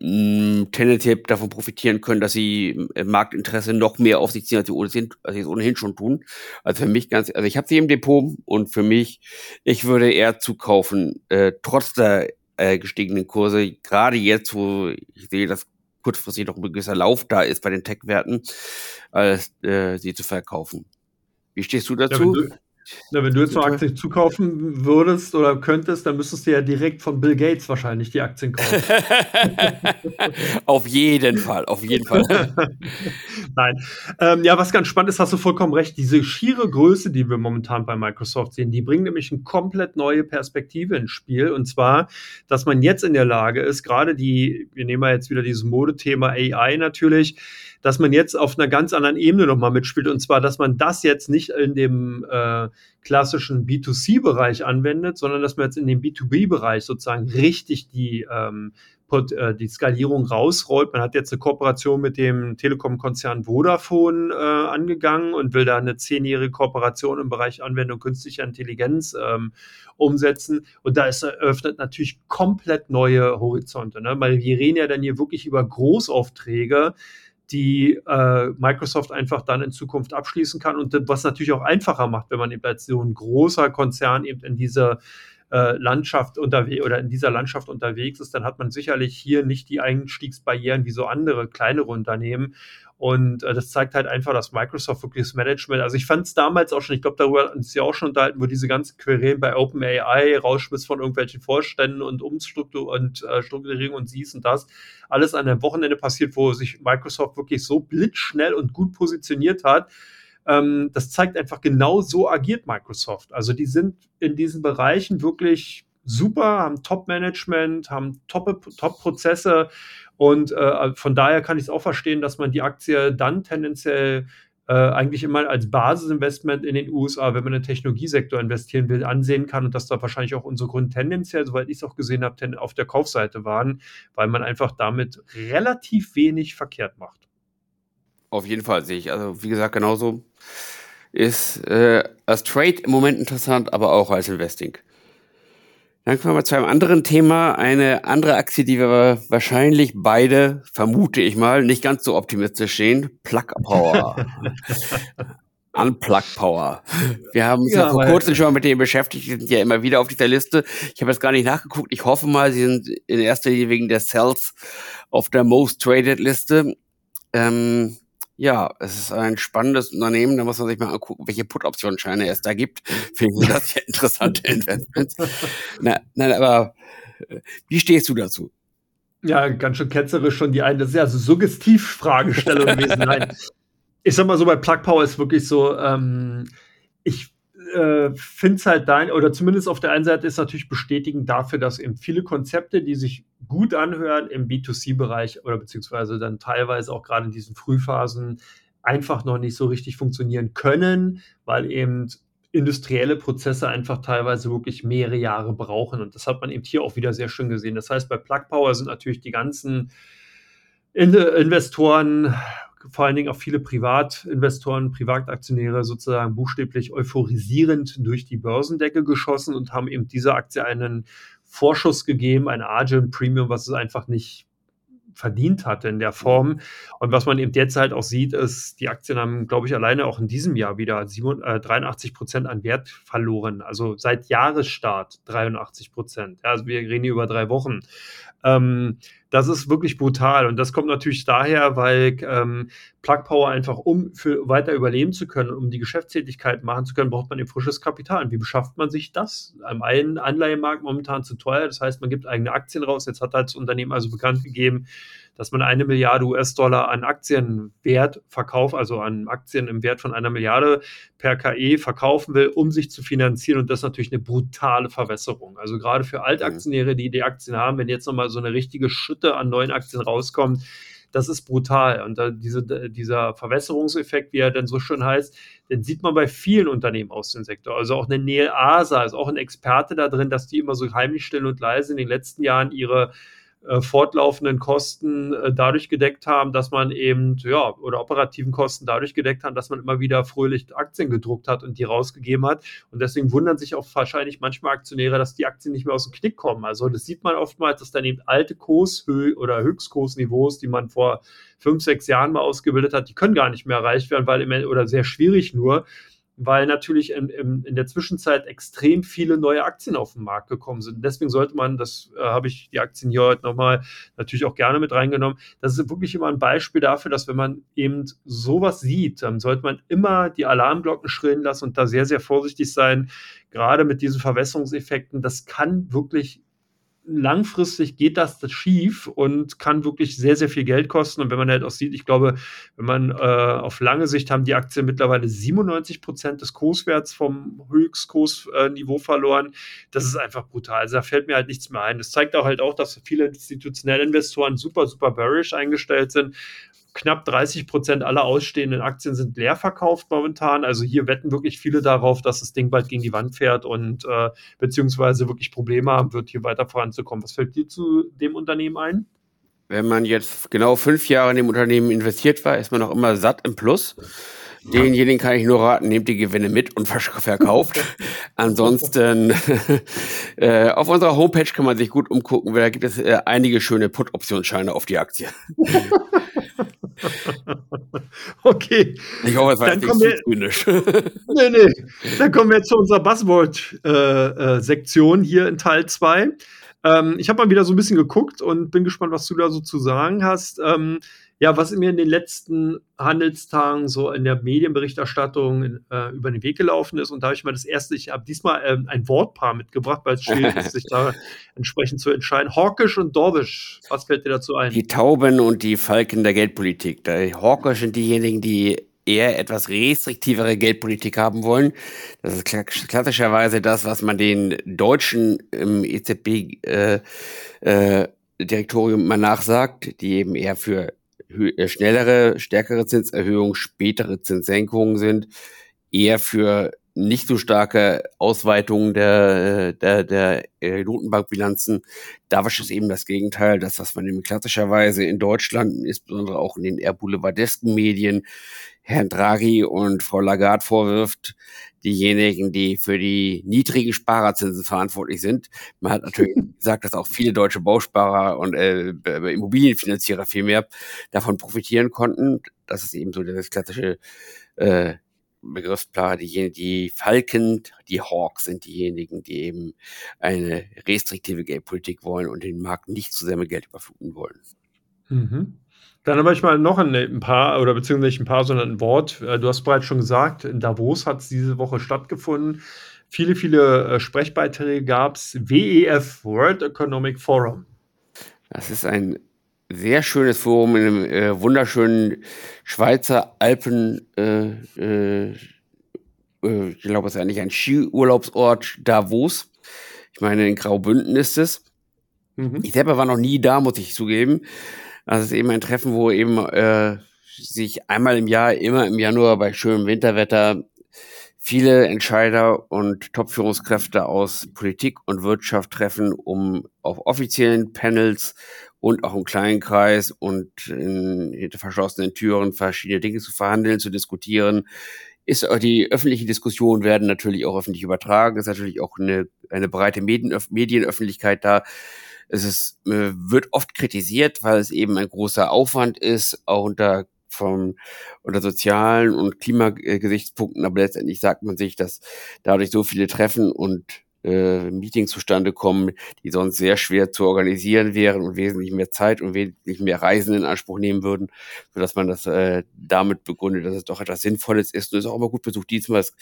tendenziell davon profitieren können, dass sie Marktinteresse noch mehr auf sich ziehen, als sie, ohnehin, als sie es ohnehin schon tun. Also für mich ganz, also ich habe sie im Depot und für mich, ich würde eher zukaufen, äh, trotz der äh, gestiegenen Kurse, gerade jetzt, wo ich sehe, dass kurzfristig noch ein gewisser Lauf da ist bei den Tech-Werten, als äh, sie zu verkaufen. Wie stehst du dazu? Ja, na, wenn du jetzt so Aktien zukaufen würdest oder könntest, dann müsstest du ja direkt von Bill Gates wahrscheinlich die Aktien kaufen. auf jeden Fall, auf jeden Fall. Nein. Ähm, ja, was ganz spannend ist, hast du vollkommen recht. Diese schiere Größe, die wir momentan bei Microsoft sehen, die bringt nämlich eine komplett neue Perspektive ins Spiel. Und zwar, dass man jetzt in der Lage ist, gerade die, wir nehmen ja jetzt wieder dieses Modethema AI natürlich, dass man jetzt auf einer ganz anderen Ebene nochmal mitspielt. Und zwar, dass man das jetzt nicht in dem äh, klassischen B2C-Bereich anwendet, sondern dass man jetzt in dem B2B-Bereich sozusagen richtig die ähm, äh, die Skalierung rausrollt. Man hat jetzt eine Kooperation mit dem Telekom-Konzern Vodafone äh, angegangen und will da eine zehnjährige Kooperation im Bereich Anwendung künstlicher Intelligenz ähm, umsetzen. Und da ist eröffnet natürlich komplett neue Horizonte, ne? weil wir reden ja dann hier wirklich über Großaufträge, die äh, Microsoft einfach dann in Zukunft abschließen kann und was natürlich auch einfacher macht, wenn man eben als so ein großer Konzern eben in dieser äh, Landschaft unterwegs oder in dieser Landschaft unterwegs ist, dann hat man sicherlich hier nicht die Einstiegsbarrieren wie so andere kleinere Unternehmen. Und äh, das zeigt halt einfach, dass Microsoft wirklich das Management, also ich fand es damals auch schon, ich glaube, darüber ist ja auch schon unterhalten, wo diese ganzen Querelen bei OpenAI, Rausschmiss von irgendwelchen Vorständen und Umstruktur und äh, Strukturierung und dies und das, alles an einem Wochenende passiert, wo sich Microsoft wirklich so blitzschnell und gut positioniert hat. Ähm, das zeigt einfach genau so agiert Microsoft. Also die sind in diesen Bereichen wirklich super, haben Top-Management, haben Top-Prozesse und äh, von daher kann ich es auch verstehen, dass man die Aktie dann tendenziell äh, eigentlich immer als Basisinvestment in den USA, wenn man in den Technologiesektor investieren will, ansehen kann und dass da wahrscheinlich auch unsere Gründe tendenziell, soweit ich es auch gesehen habe, auf der Kaufseite waren, weil man einfach damit relativ wenig verkehrt macht. Auf jeden Fall sehe ich. Also wie gesagt, genauso ist äh, als Trade im Moment interessant, aber auch als Investing. Dann kommen wir zu einem anderen Thema. Eine andere Aktie, die wir wahrscheinlich beide, vermute ich mal, nicht ganz so optimistisch sehen. Plug Power. Unplug Power. Wir haben uns ja, ja vor kurzem schon mal mit denen beschäftigt. Die sind ja immer wieder auf dieser Liste. Ich habe jetzt gar nicht nachgeguckt. Ich hoffe mal, sie sind in erster Linie wegen der Sales auf der Most Traded Liste. Ähm, ja, es ist ein spannendes Unternehmen, da muss man sich mal angucken, welche Put-Optionsscheine es da gibt. Finden Sie das ja interessante Investments. Na, nein, aber äh, wie stehst du dazu? Ja, ganz schön ketzerisch schon die eine, das ist ja so Suggestiv-Fragestellung gewesen. Nein. Ich sag mal so, bei Plug Power ist wirklich so, ähm, ich äh, finde es halt dein, oder zumindest auf der einen Seite ist natürlich bestätigend dafür, dass eben viele Konzepte, die sich gut anhören im B2C-Bereich oder beziehungsweise dann teilweise auch gerade in diesen Frühphasen einfach noch nicht so richtig funktionieren können, weil eben industrielle Prozesse einfach teilweise wirklich mehrere Jahre brauchen. Und das hat man eben hier auch wieder sehr schön gesehen. Das heißt, bei Plug Power sind natürlich die ganzen Investoren vor allen Dingen auch viele Privatinvestoren, Privataktionäre sozusagen buchstäblich euphorisierend durch die Börsendecke geschossen und haben eben dieser Aktie einen Vorschuss gegeben, ein Argent Premium, was es einfach nicht verdient hatte in der Form. Und was man eben jetzt halt auch sieht, ist, die Aktien haben, glaube ich, alleine auch in diesem Jahr wieder 83 äh, Prozent an Wert verloren. Also seit Jahresstart 83 Prozent. Also wir reden hier über drei Wochen. Ähm, das ist wirklich brutal. Und das kommt natürlich daher, weil ähm, Plug Power einfach, um für weiter überleben zu können, um die Geschäftstätigkeit machen zu können, braucht man eben frisches Kapital. Und wie beschafft man sich das? Am einen Anleihemarkt momentan zu teuer. Das heißt, man gibt eigene Aktien raus. Jetzt hat das Unternehmen also bekannt gegeben, dass man eine Milliarde US-Dollar an Aktienwert verkauft, also an Aktien im Wert von einer Milliarde per KE verkaufen will, um sich zu finanzieren. Und das ist natürlich eine brutale Verwässerung. Also gerade für Altaktionäre, die die Aktien haben, wenn jetzt nochmal so eine richtige Schütte an neuen Aktien rauskommt, das ist brutal. Und diese, dieser Verwässerungseffekt, wie er dann so schön heißt, den sieht man bei vielen Unternehmen aus dem Sektor. Also auch eine Neil Asa ist auch ein Experte da drin, dass die immer so heimlich still und leise in den letzten Jahren ihre fortlaufenden Kosten äh, dadurch gedeckt haben, dass man eben, ja, oder operativen Kosten dadurch gedeckt haben, dass man immer wieder fröhlich Aktien gedruckt hat und die rausgegeben hat. Und deswegen wundern sich auch wahrscheinlich manchmal Aktionäre, dass die Aktien nicht mehr aus dem Knick kommen. Also das sieht man oftmals, dass dann eben alte Kurshö oder Höchstkursniveaus, die man vor fünf, sechs Jahren mal ausgebildet hat, die können gar nicht mehr erreicht werden, weil im, oder sehr schwierig nur, weil natürlich in, in, in, der Zwischenzeit extrem viele neue Aktien auf den Markt gekommen sind. Deswegen sollte man, das äh, habe ich die Aktien hier heute nochmal natürlich auch gerne mit reingenommen, das ist wirklich immer ein Beispiel dafür, dass wenn man eben sowas sieht, dann sollte man immer die Alarmglocken schrillen lassen und da sehr, sehr vorsichtig sein, gerade mit diesen Verwässerungseffekten. Das kann wirklich langfristig geht das schief und kann wirklich sehr, sehr viel Geld kosten. Und wenn man halt auch sieht, ich glaube, wenn man äh, auf lange Sicht haben die Aktien mittlerweile 97 Prozent des Kurswerts vom Höchstkursniveau verloren. Das ist einfach brutal. Also da fällt mir halt nichts mehr ein. Das zeigt auch halt auch, dass viele institutionelle Investoren super, super bearish eingestellt sind knapp 30 Prozent aller ausstehenden Aktien sind leer verkauft momentan. Also hier wetten wirklich viele darauf, dass das Ding bald gegen die Wand fährt und äh, beziehungsweise wirklich Probleme haben wird, hier weiter voranzukommen. Was fällt dir zu dem Unternehmen ein? Wenn man jetzt genau fünf Jahre in dem Unternehmen investiert war, ist man noch immer satt im Plus. Denjenigen kann ich nur raten, nehmt die Gewinne mit und verkauft. Ansonsten äh, auf unserer Homepage kann man sich gut umgucken, weil da gibt es äh, einige schöne Put-Optionsscheine auf die Aktie. okay. Ich hoffe, es war Dann nicht zu zynisch. nee, nee. Dann kommen wir jetzt zu unserer Buzzword-Sektion äh, äh, hier in Teil 2. Ähm, ich habe mal wieder so ein bisschen geguckt und bin gespannt, was du da so zu sagen hast. Ähm, ja, was mir in den letzten Handelstagen so in der Medienberichterstattung äh, über den Weg gelaufen ist. Und da habe ich mal das erste, ich habe diesmal äh, ein Wortpaar mitgebracht, weil es schwierig ist, sich da entsprechend zu entscheiden. Hawkish und Dorwish, was fällt dir dazu ein? Die Tauben und die Falken der Geldpolitik. Die Hawkish sind diejenigen, die eher etwas restriktivere Geldpolitik haben wollen. Das ist klassischerweise das, was man den Deutschen im EZB äh, äh, Direktorium mal nachsagt, die eben eher für schnellere, stärkere Zinserhöhungen, spätere Zinssenkungen sind, eher für nicht so starke Ausweitungen der, der, der äh, Notenbankbilanzen. Da war es eben das Gegenteil, das, was man eben klassischerweise in Deutschland, insbesondere auch in den eher boulevardesken Medien, Herrn Draghi und Frau Lagarde vorwirft, diejenigen, die für die niedrigen Sparerzinsen verantwortlich sind. Man hat natürlich gesagt, dass auch viele deutsche Bausparer und äh, Immobilienfinanzierer vielmehr davon profitieren konnten. Das ist eben so das klassische äh, Begriffspaar, diejenigen, die Falken, die Hawks sind diejenigen, die eben eine restriktive Geldpolitik wollen und den Markt nicht zu sehr mit Geld überfluten wollen. Mhm. Dann habe ich mal noch ein, ein paar, oder beziehungsweise nicht ein paar, sondern ein Wort. Äh, du hast bereits schon gesagt, in Davos hat es diese Woche stattgefunden. Viele, viele äh, Sprechbeiträge gab es. WEF, World Economic Forum. Das ist ein sehr schönes Forum in einem äh, wunderschönen Schweizer Alpen, äh, äh, äh ich glaube, es ist eigentlich ein Skiurlaubsort Davos. Ich meine, in Graubünden ist es. Mhm. Ich selber war noch nie da, muss ich zugeben. Das ist eben ein Treffen, wo eben äh, sich einmal im Jahr, immer im Januar bei schönem Winterwetter viele Entscheider und Top-Führungskräfte aus Politik und Wirtschaft treffen, um auf offiziellen Panels und auch im kleinen Kreis und in, hinter verschlossenen Türen verschiedene Dinge zu verhandeln, zu diskutieren. Ist die öffentliche Diskussion werden natürlich auch öffentlich übertragen. Ist natürlich auch eine, eine breite Medienöffentlichkeit da. Es ist, äh, wird oft kritisiert, weil es eben ein großer Aufwand ist, auch unter vom, unter sozialen und Klimagesichtspunkten, aber letztendlich sagt man sich, dass dadurch so viele Treffen und äh, Meetings zustande kommen, die sonst sehr schwer zu organisieren wären und wesentlich mehr Zeit und wesentlich mehr Reisen in Anspruch nehmen würden, sodass man das äh, damit begründet, dass es doch etwas Sinnvolles ist. Und es ist auch immer gut besucht. Diesmal ist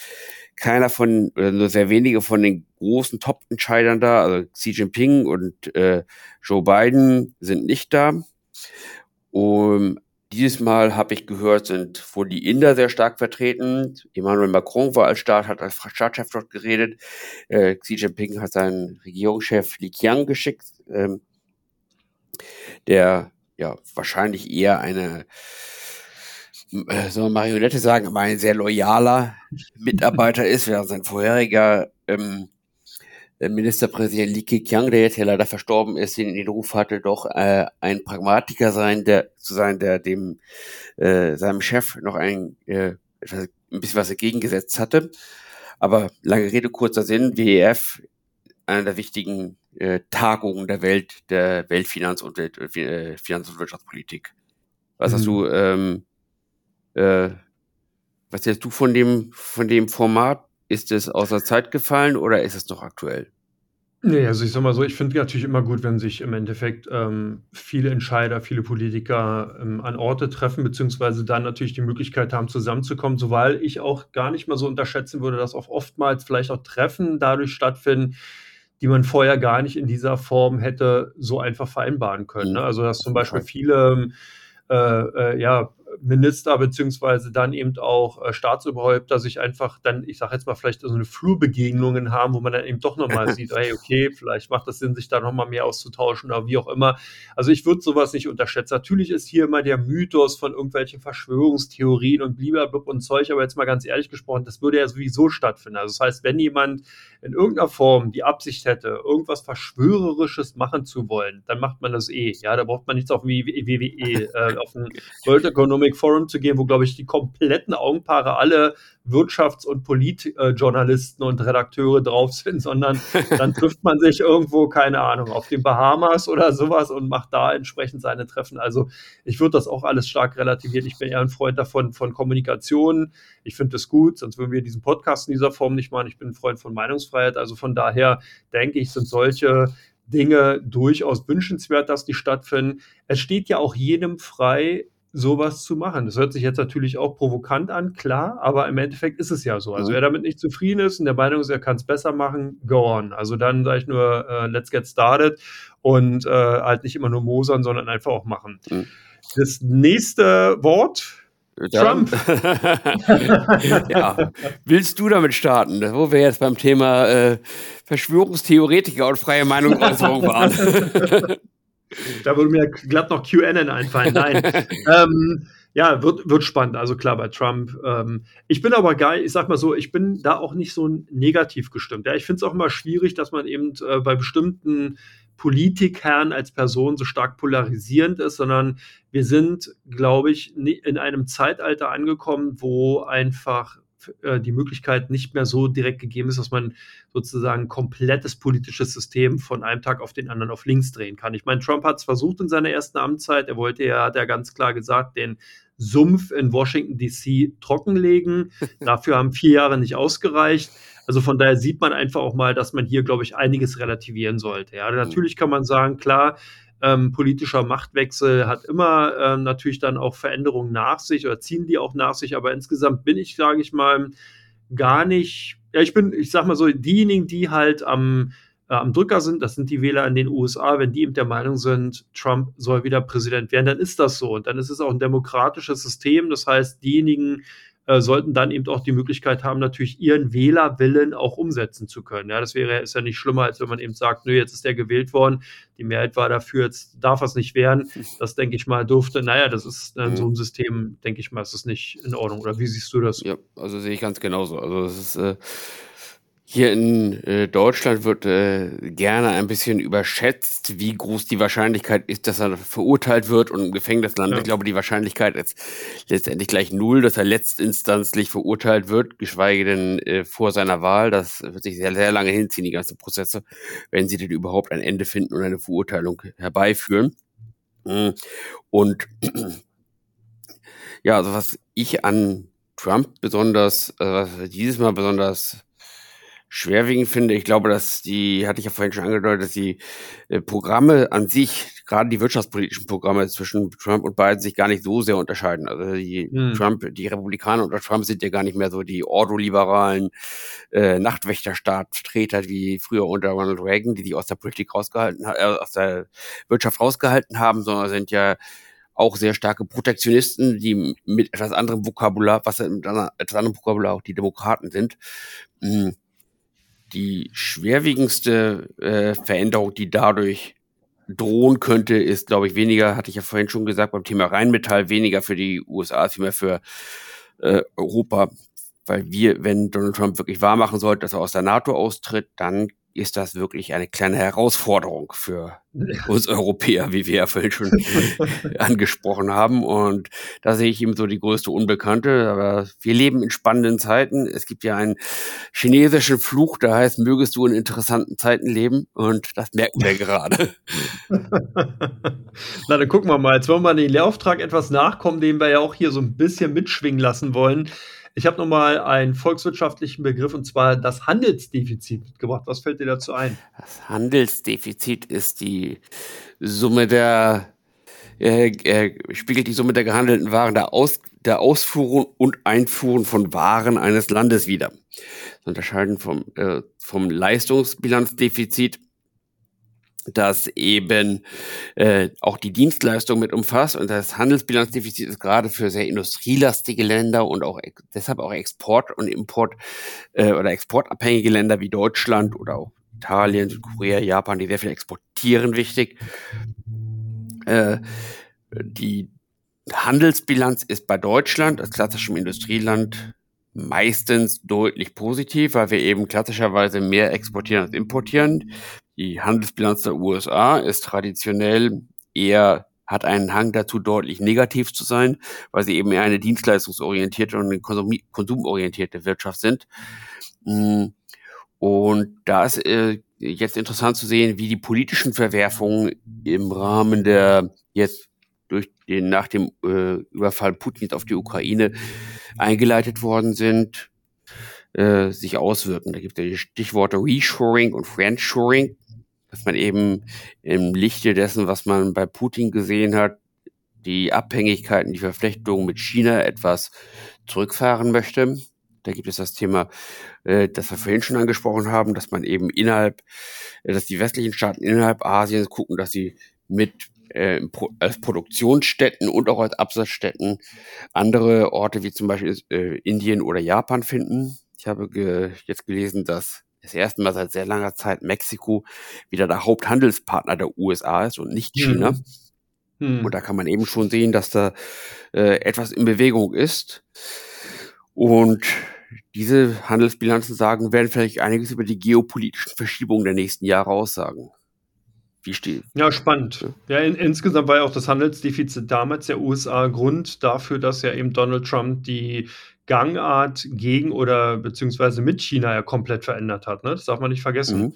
keiner von, oder nur sehr wenige von den großen Top-Entscheidern da, also Xi Jinping und äh, Joe Biden sind nicht da. Um, dieses Mal habe ich gehört, sind wohl die Inder sehr stark vertreten. Emmanuel Macron war als Staat, hat als Staatschef dort geredet. Äh, Xi Jinping hat seinen Regierungschef Li Qiang geschickt, ähm, der ja wahrscheinlich eher eine äh, soll man Marionette sagen, aber ein sehr loyaler Mitarbeiter ist, während sein vorheriger ähm, Ministerpräsident Li Keqiang, der jetzt ja leider verstorben ist, den, den Ruf hatte, doch äh, ein Pragmatiker sein, der zu sein, der dem äh, seinem Chef noch ein, äh, ein bisschen was dagegen gesetzt hatte. Aber lange Rede, kurzer Sinn, WEF, einer der wichtigen äh, Tagungen der Welt, der Weltfinanz- und äh, Finanz- und Wirtschaftspolitik. Was mhm. hast du, ähm, äh, was hältst du von dem, von dem Format? Ist es außer Zeit gefallen oder ist es noch aktuell? Nee, also ich sag mal so, ich finde natürlich immer gut, wenn sich im Endeffekt ähm, viele Entscheider, viele Politiker ähm, an Orte treffen, beziehungsweise dann natürlich die Möglichkeit haben, zusammenzukommen, so weil ich auch gar nicht mal so unterschätzen würde, dass auch oftmals vielleicht auch Treffen dadurch stattfinden, die man vorher gar nicht in dieser Form hätte so einfach vereinbaren können. Ne? Mhm. Also dass zum Beispiel viele äh, äh, ja, Minister beziehungsweise dann eben auch äh, Staatsoberhäupter sich einfach dann, ich sage jetzt mal, vielleicht so eine Flurbegegnungen haben, wo man dann eben doch nochmal sieht, hey, okay, vielleicht macht es Sinn, sich da nochmal mehr auszutauschen oder wie auch immer. Also ich würde sowas nicht unterschätzen. Natürlich ist hier immer der Mythos von irgendwelchen Verschwörungstheorien und blablabla und Zeug, aber jetzt mal ganz ehrlich gesprochen, das würde ja sowieso stattfinden. Also das heißt, wenn jemand in irgendeiner Form die Absicht hätte, irgendwas Verschwörerisches machen zu wollen, dann macht man das eh. Ja, da braucht man nichts auf WWE, äh, auf den World Economic Economic Forum zu gehen, wo, glaube ich, die kompletten Augenpaare alle Wirtschafts- und Politjournalisten und Redakteure drauf sind, sondern dann trifft man sich irgendwo, keine Ahnung, auf den Bahamas oder sowas und macht da entsprechend seine Treffen. Also ich würde das auch alles stark relativieren. Ich bin eher ein Freund davon, von Kommunikation. Ich finde das gut, sonst würden wir diesen Podcast in dieser Form nicht machen. Ich bin ein Freund von Meinungsfreiheit. Also von daher denke ich, sind solche Dinge durchaus wünschenswert, dass die stattfinden. Es steht ja auch jedem frei, sowas zu machen. Das hört sich jetzt natürlich auch provokant an, klar, aber im Endeffekt ist es ja so. Also wer damit nicht zufrieden ist und der Meinung ist, er kann es besser machen, go on. Also dann sage ich nur, uh, let's get started und uh, halt nicht immer nur mosern, sondern einfach auch machen. Mhm. Das nächste Wort, Trump. ja. Willst du damit starten, wo wir jetzt beim Thema äh, Verschwörungstheoretiker und freie Meinungsäußerung waren? Da würde mir glatt noch QAnon einfallen. Nein. ähm, ja, wird, wird spannend. Also klar, bei Trump. Ähm, ich bin aber geil, ich sag mal so, ich bin da auch nicht so negativ gestimmt. Ja, ich finde es auch immer schwierig, dass man eben äh, bei bestimmten Politikern als Person so stark polarisierend ist, sondern wir sind, glaube ich, in einem Zeitalter angekommen, wo einfach äh, die Möglichkeit nicht mehr so direkt gegeben ist, dass man sozusagen ein komplettes politisches System von einem Tag auf den anderen auf links drehen kann. Ich meine, Trump hat es versucht in seiner ersten Amtszeit. Er wollte ja, hat ja ganz klar gesagt, den Sumpf in Washington DC trockenlegen. Dafür haben vier Jahre nicht ausgereicht. Also von daher sieht man einfach auch mal, dass man hier, glaube ich, einiges relativieren sollte. Ja, natürlich kann man sagen, klar, ähm, politischer Machtwechsel hat immer ähm, natürlich dann auch Veränderungen nach sich oder ziehen die auch nach sich. Aber insgesamt bin ich, sage ich mal, gar nicht. Ja, ich bin, ich sag mal so, diejenigen, die halt am, äh, am Drücker sind, das sind die Wähler in den USA, wenn die eben der Meinung sind, Trump soll wieder Präsident werden, dann ist das so. Und dann ist es auch ein demokratisches System. Das heißt, diejenigen, äh, sollten dann eben auch die Möglichkeit haben, natürlich ihren Wählerwillen auch umsetzen zu können. Ja, das wäre ist ja nicht schlimmer, als wenn man eben sagt, nö, jetzt ist der gewählt worden, die Mehrheit war dafür, jetzt darf es nicht werden. Das denke ich mal durfte. Naja, das ist in mhm. so einem System, denke ich mal, ist das nicht in Ordnung. Oder wie siehst du das? Ja, also sehe ich ganz genauso. Also es ist äh, hier in äh, Deutschland wird äh, gerne ein bisschen überschätzt, wie groß die Wahrscheinlichkeit ist, dass er verurteilt wird und im Gefängnis landet. Ja. Ich glaube, die Wahrscheinlichkeit ist letztendlich gleich null, dass er letztinstanzlich verurteilt wird, geschweige denn äh, vor seiner Wahl. Das wird sich sehr, sehr lange hinziehen, die ganzen Prozesse, wenn sie denn überhaupt ein Ende finden und eine Verurteilung herbeiführen. Mm. Und ja, also was ich an Trump besonders, äh, dieses Mal besonders schwerwiegend finde. Ich glaube, dass die, hatte ich ja vorhin schon angedeutet, dass die äh, Programme an sich, gerade die wirtschaftspolitischen Programme zwischen Trump und Biden sich gar nicht so sehr unterscheiden. Also die hm. Trump, die Republikaner unter Trump sind ja gar nicht mehr so die ordoliberalen äh, Nachtwächterstaatvertreter wie früher unter Ronald Reagan, die sich aus der Politik rausgehalten, äh, aus der Wirtschaft rausgehalten haben, sondern sind ja auch sehr starke Protektionisten, die mit etwas anderem Vokabular, was mit etwas anderem Vokabular auch die Demokraten sind. Mhm die schwerwiegendste äh, Veränderung, die dadurch drohen könnte, ist, glaube ich, weniger, hatte ich ja vorhin schon gesagt, beim Thema Rheinmetall, weniger für die USA, vielmehr für äh, Europa. Weil wir, wenn Donald Trump wirklich wahr machen sollte, dass er aus der NATO austritt, dann ist das wirklich eine kleine Herausforderung für uns Europäer, wie wir ja vorhin schon angesprochen haben. Und da sehe ich eben so die größte Unbekannte. Aber wir leben in spannenden Zeiten. Es gibt ja einen chinesischen Fluch, der heißt, mögest du in interessanten Zeiten leben. Und das merken wir gerade. Na, dann gucken wir mal. Jetzt wollen wir den Lehrauftrag etwas nachkommen, den wir ja auch hier so ein bisschen mitschwingen lassen wollen. Ich habe nochmal einen volkswirtschaftlichen Begriff und zwar das Handelsdefizit mitgebracht. Was fällt dir dazu ein? Das Handelsdefizit ist die Summe der äh, äh, spiegelt die Summe der gehandelten Waren der, Aus, der Ausfuhren und Einfuhren von Waren eines Landes wider. Unterscheiden vom, äh, vom Leistungsbilanzdefizit das eben äh, auch die Dienstleistung mit umfasst und das Handelsbilanzdefizit ist gerade für sehr industrielastige Länder und auch deshalb auch Export und Import äh, oder exportabhängige Länder wie Deutschland oder auch Italien, Südkorea, Japan, die sehr viel exportieren, wichtig. Äh, die Handelsbilanz ist bei Deutschland als klassischem Industrieland meistens deutlich positiv, weil wir eben klassischerweise mehr exportieren als importieren. Die Handelsbilanz der USA ist traditionell eher hat einen Hang dazu, deutlich negativ zu sein, weil sie eben eher eine dienstleistungsorientierte und eine Konsum konsumorientierte Wirtschaft sind. Mm, und da ist äh, jetzt interessant zu sehen, wie die politischen Verwerfungen im Rahmen der jetzt durch den nach dem äh, Überfall Putins auf die Ukraine eingeleitet worden sind, äh, sich auswirken. Da gibt es ja die Stichworte Reshoring und Friendshoring dass man eben im Lichte dessen, was man bei Putin gesehen hat, die Abhängigkeiten, die Verflechtung mit China etwas zurückfahren möchte. Da gibt es das Thema, äh, das wir vorhin schon angesprochen haben, dass man eben innerhalb, äh, dass die westlichen Staaten innerhalb Asiens gucken, dass sie mit äh, als Produktionsstätten und auch als Absatzstätten andere Orte wie zum Beispiel äh, Indien oder Japan finden. Ich habe ge jetzt gelesen, dass das erste Mal seit sehr langer Zeit Mexiko wieder der Haupthandelspartner der USA ist und nicht China. Mhm. Mhm. Und da kann man eben schon sehen, dass da äh, etwas in Bewegung ist. Und diese Handelsbilanzen sagen, werden vielleicht einiges über die geopolitischen Verschiebungen der nächsten Jahre aussagen. Wie steht? Ja, spannend. Ja, in, insgesamt war ja auch das Handelsdefizit damals der USA Grund dafür, dass ja eben Donald Trump die Gangart gegen oder beziehungsweise mit China ja komplett verändert hat. Ne? Das darf man nicht vergessen. Mhm.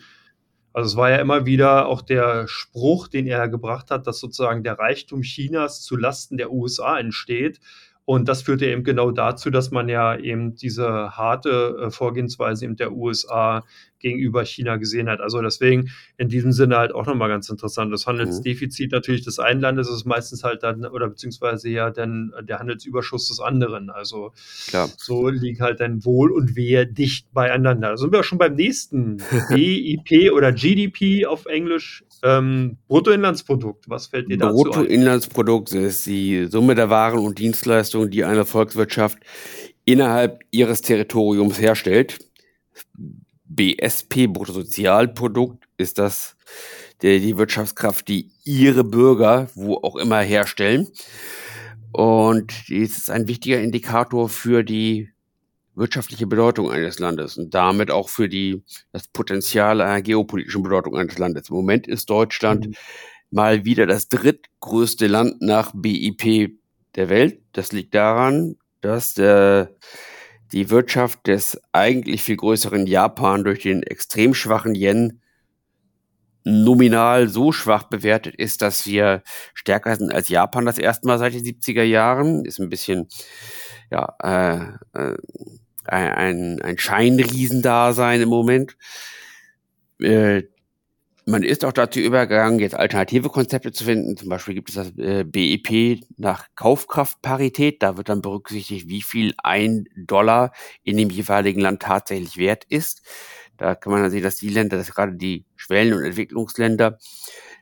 Also es war ja immer wieder auch der Spruch, den er gebracht hat, dass sozusagen der Reichtum Chinas zu Lasten der USA entsteht. Und das führte eben genau dazu, dass man ja eben diese harte äh, Vorgehensweise eben der USA gegenüber China gesehen hat. Also deswegen in diesem Sinne halt auch nochmal ganz interessant. Das Handelsdefizit mhm. natürlich des einen Landes ist meistens halt dann, oder beziehungsweise ja dann der Handelsüberschuss des anderen. Also Klar. so liegt halt dann Wohl und Wehe dicht beieinander. Da sind wir auch schon beim nächsten. BIP oder GDP auf Englisch. Ähm, Bruttoinlandsprodukt. Was fällt dir dazu ein? Bruttoinlandsprodukt ist die Summe der Waren und Dienstleistungen, die eine Volkswirtschaft innerhalb ihres Territoriums herstellt. BSP, Bruttosozialprodukt, ist das der, die Wirtschaftskraft, die ihre Bürger wo auch immer herstellen. Und es ist ein wichtiger Indikator für die wirtschaftliche Bedeutung eines Landes und damit auch für die, das Potenzial einer geopolitischen Bedeutung eines Landes. Im Moment ist Deutschland mhm. mal wieder das drittgrößte Land nach BIP der Welt. Das liegt daran, dass der die Wirtschaft des eigentlich viel größeren Japan durch den extrem schwachen Yen nominal so schwach bewertet ist, dass wir stärker sind als Japan das erste Mal seit den 70er Jahren. Ist ein bisschen, ja, äh, äh, ein, ein Scheinriesendasein im Moment. Äh, man ist auch dazu übergegangen, jetzt alternative Konzepte zu finden. Zum Beispiel gibt es das äh, BIP nach Kaufkraftparität. Da wird dann berücksichtigt, wie viel ein Dollar in dem jeweiligen Land tatsächlich wert ist. Da kann man dann sehen, dass die Länder, dass gerade die Schwellen- und Entwicklungsländer,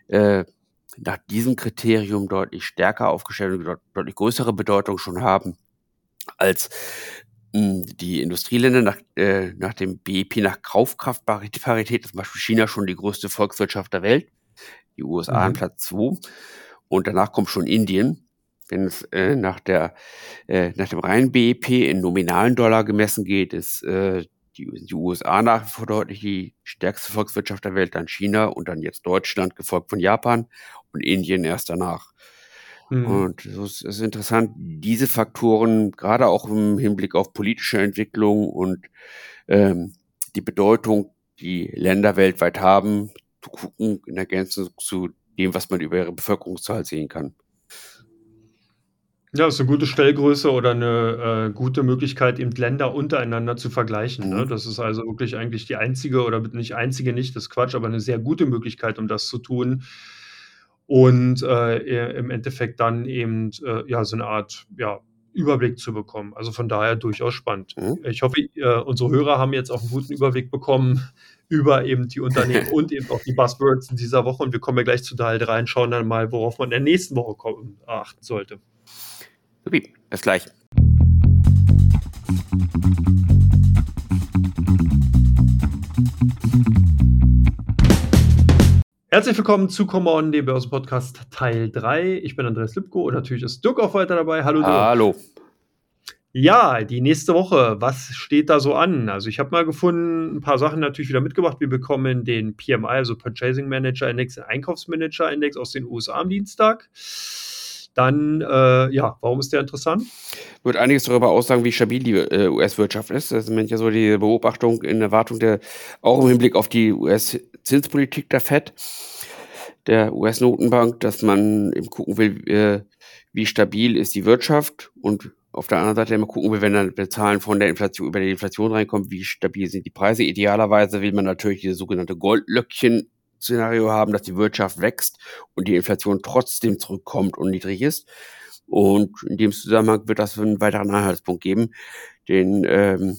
äh, nach diesem Kriterium deutlich stärker aufgestellt und deutlich größere Bedeutung schon haben als die Industrieländer nach, äh, nach dem BIP nach Kaufkraftparität, zum Beispiel China schon die größte Volkswirtschaft der Welt, die USA mhm. an Platz 2 und danach kommt schon Indien. Wenn es äh, nach, der, äh, nach dem reinen BIP in nominalen Dollar gemessen geht, ist äh, die, die USA nach wie vor deutlich die stärkste Volkswirtschaft der Welt, dann China und dann jetzt Deutschland, gefolgt von Japan und Indien erst danach. Mhm. Und es ist interessant, diese Faktoren, gerade auch im Hinblick auf politische Entwicklung und ähm, die Bedeutung, die Länder weltweit haben, zu gucken in Ergänzung zu dem, was man über ihre Bevölkerungszahl sehen kann. Ja, das ist eine gute Stellgröße oder eine äh, gute Möglichkeit, eben Länder untereinander zu vergleichen, ne? Mhm. Das ist also wirklich eigentlich die einzige oder nicht einzige nicht, das Quatsch, aber eine sehr gute Möglichkeit, um das zu tun. Und, äh, im Endeffekt dann eben, äh, ja, so eine Art, ja, Überblick zu bekommen. Also, von daher durchaus spannend. Mhm. Ich hoffe, äh, unsere Hörer haben jetzt auch einen guten Überblick bekommen über eben die Unternehmen und eben auch die Buzzwords in dieser Woche. Und wir kommen ja gleich zu Teil 3 und schauen dann mal, worauf man in der nächsten Woche kommen achten sollte. Supi, bis gleich. Herzlich willkommen zu Come On, dem Börsen-Podcast Teil 3. Ich bin Andreas Lipko und natürlich ist Dirk auch weiter dabei. Hallo Dirk. Hallo. Ja, die nächste Woche, was steht da so an? Also ich habe mal gefunden, ein paar Sachen natürlich wieder mitgebracht. Wir bekommen den PMI, also Purchasing Manager Index, den Einkaufsmanager Index aus den USA am Dienstag dann, äh, ja, warum ist der interessant? Wird einiges darüber aussagen, wie stabil die äh, US-Wirtschaft ist. Das ist ja so die Beobachtung in Erwartung der, auch im Hinblick auf die US-Zinspolitik der FED, der US-Notenbank, dass man eben gucken will, äh, wie stabil ist die Wirtschaft und auf der anderen Seite immer gucken will, wenn dann Zahlen von der Inflation über die Inflation reinkommen, wie stabil sind die Preise. Idealerweise will man natürlich diese sogenannte Goldlöckchen Szenario haben, dass die Wirtschaft wächst und die Inflation trotzdem zurückkommt und niedrig ist. Und in dem Zusammenhang wird das einen weiteren Anhaltspunkt geben, den ähm,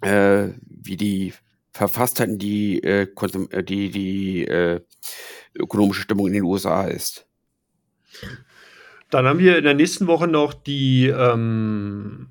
äh, wie die Verfasstheit, die äh, äh, die die äh, ökonomische Stimmung in den USA ist. Dann haben wir in der nächsten Woche noch die ähm,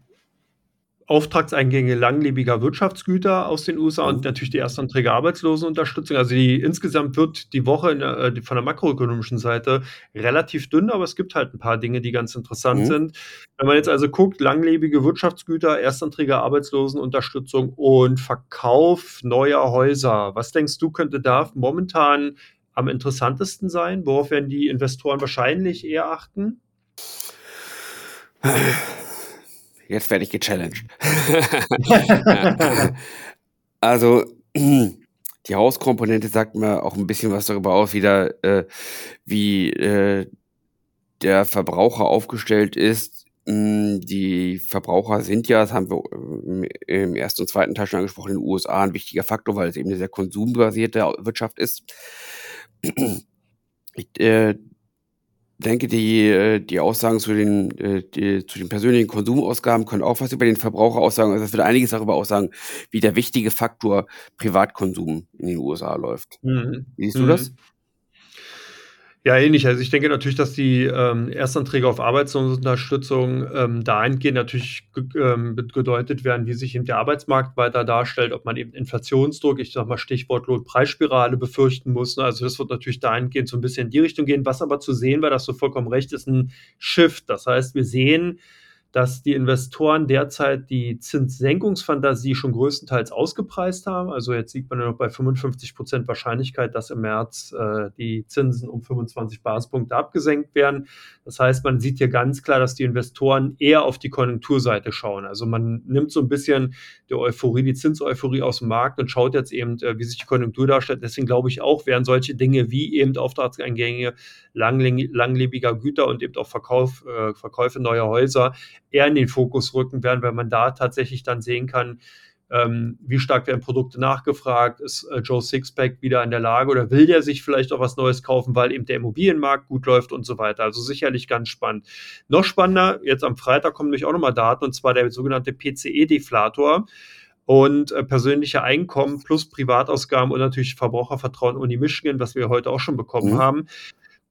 Auftragseingänge langlebiger Wirtschaftsgüter aus den USA und mhm. natürlich die Erstanträge Arbeitslosenunterstützung. Also die insgesamt wird die Woche der, äh, von der makroökonomischen Seite relativ dünn, aber es gibt halt ein paar Dinge, die ganz interessant mhm. sind. Wenn man jetzt also guckt, langlebige Wirtschaftsgüter, Erstanträge Arbeitslosenunterstützung und Verkauf neuer Häuser. Was denkst du, könnte da momentan am interessantesten sein? Worauf werden die Investoren wahrscheinlich eher achten? jetzt werde ich gechallenged. also, die Hauskomponente sagt mir auch ein bisschen was darüber aus, wieder, äh, wie äh, der Verbraucher aufgestellt ist. Hm, die Verbraucher sind ja, das haben wir äh, im ersten und zweiten Teil schon angesprochen, in den USA ein wichtiger Faktor, weil es eben eine sehr konsumbasierte Wirtschaft ist. Ich, äh, denke, die, äh, die Aussagen zu den, äh, die, zu den persönlichen Konsumausgaben können auch was über den Verbraucher aussagen. Also es wird einiges darüber aussagen, wie der wichtige Faktor Privatkonsum in den USA läuft. Mhm. Siehst du mhm. das? Ja, ähnlich. Also ich denke natürlich, dass die ähm, Erstanträge auf Arbeitslosenunterstützung ähm, dahingehend natürlich ähm, gedeutet werden, wie sich eben der Arbeitsmarkt weiter darstellt, ob man eben Inflationsdruck, ich sag mal Stichwort Lohnpreisspirale befürchten muss. Ne? Also das wird natürlich dahingehend so ein bisschen in die Richtung gehen. Was aber zu sehen war, dass du vollkommen recht ist, ein Shift. Das heißt, wir sehen, dass die Investoren derzeit die Zinssenkungsfantasie schon größtenteils ausgepreist haben. Also jetzt sieht man ja noch bei 55 Prozent Wahrscheinlichkeit, dass im März äh, die Zinsen um 25 Basispunkte abgesenkt werden. Das heißt, man sieht hier ganz klar, dass die Investoren eher auf die Konjunkturseite schauen. Also man nimmt so ein bisschen die Euphorie, die Zinseuphorie aus dem Markt und schaut jetzt eben, äh, wie sich die Konjunktur darstellt. Deswegen glaube ich auch, werden solche Dinge wie eben Auftragseingänge langlebiger Güter und eben auch Verkauf, äh, Verkäufe neuer Häuser eher in den Fokus rücken werden, weil man da tatsächlich dann sehen kann, ähm, wie stark werden Produkte nachgefragt, ist äh, Joe Sixpack wieder in der Lage oder will der sich vielleicht auch was Neues kaufen, weil eben der Immobilienmarkt gut läuft und so weiter. Also sicherlich ganz spannend. Noch spannender, jetzt am Freitag kommen nämlich auch nochmal Daten und zwar der sogenannte PCE-Deflator und äh, persönliche Einkommen plus Privatausgaben und natürlich Verbrauchervertrauen Uni Michigan, was wir heute auch schon bekommen mhm. haben.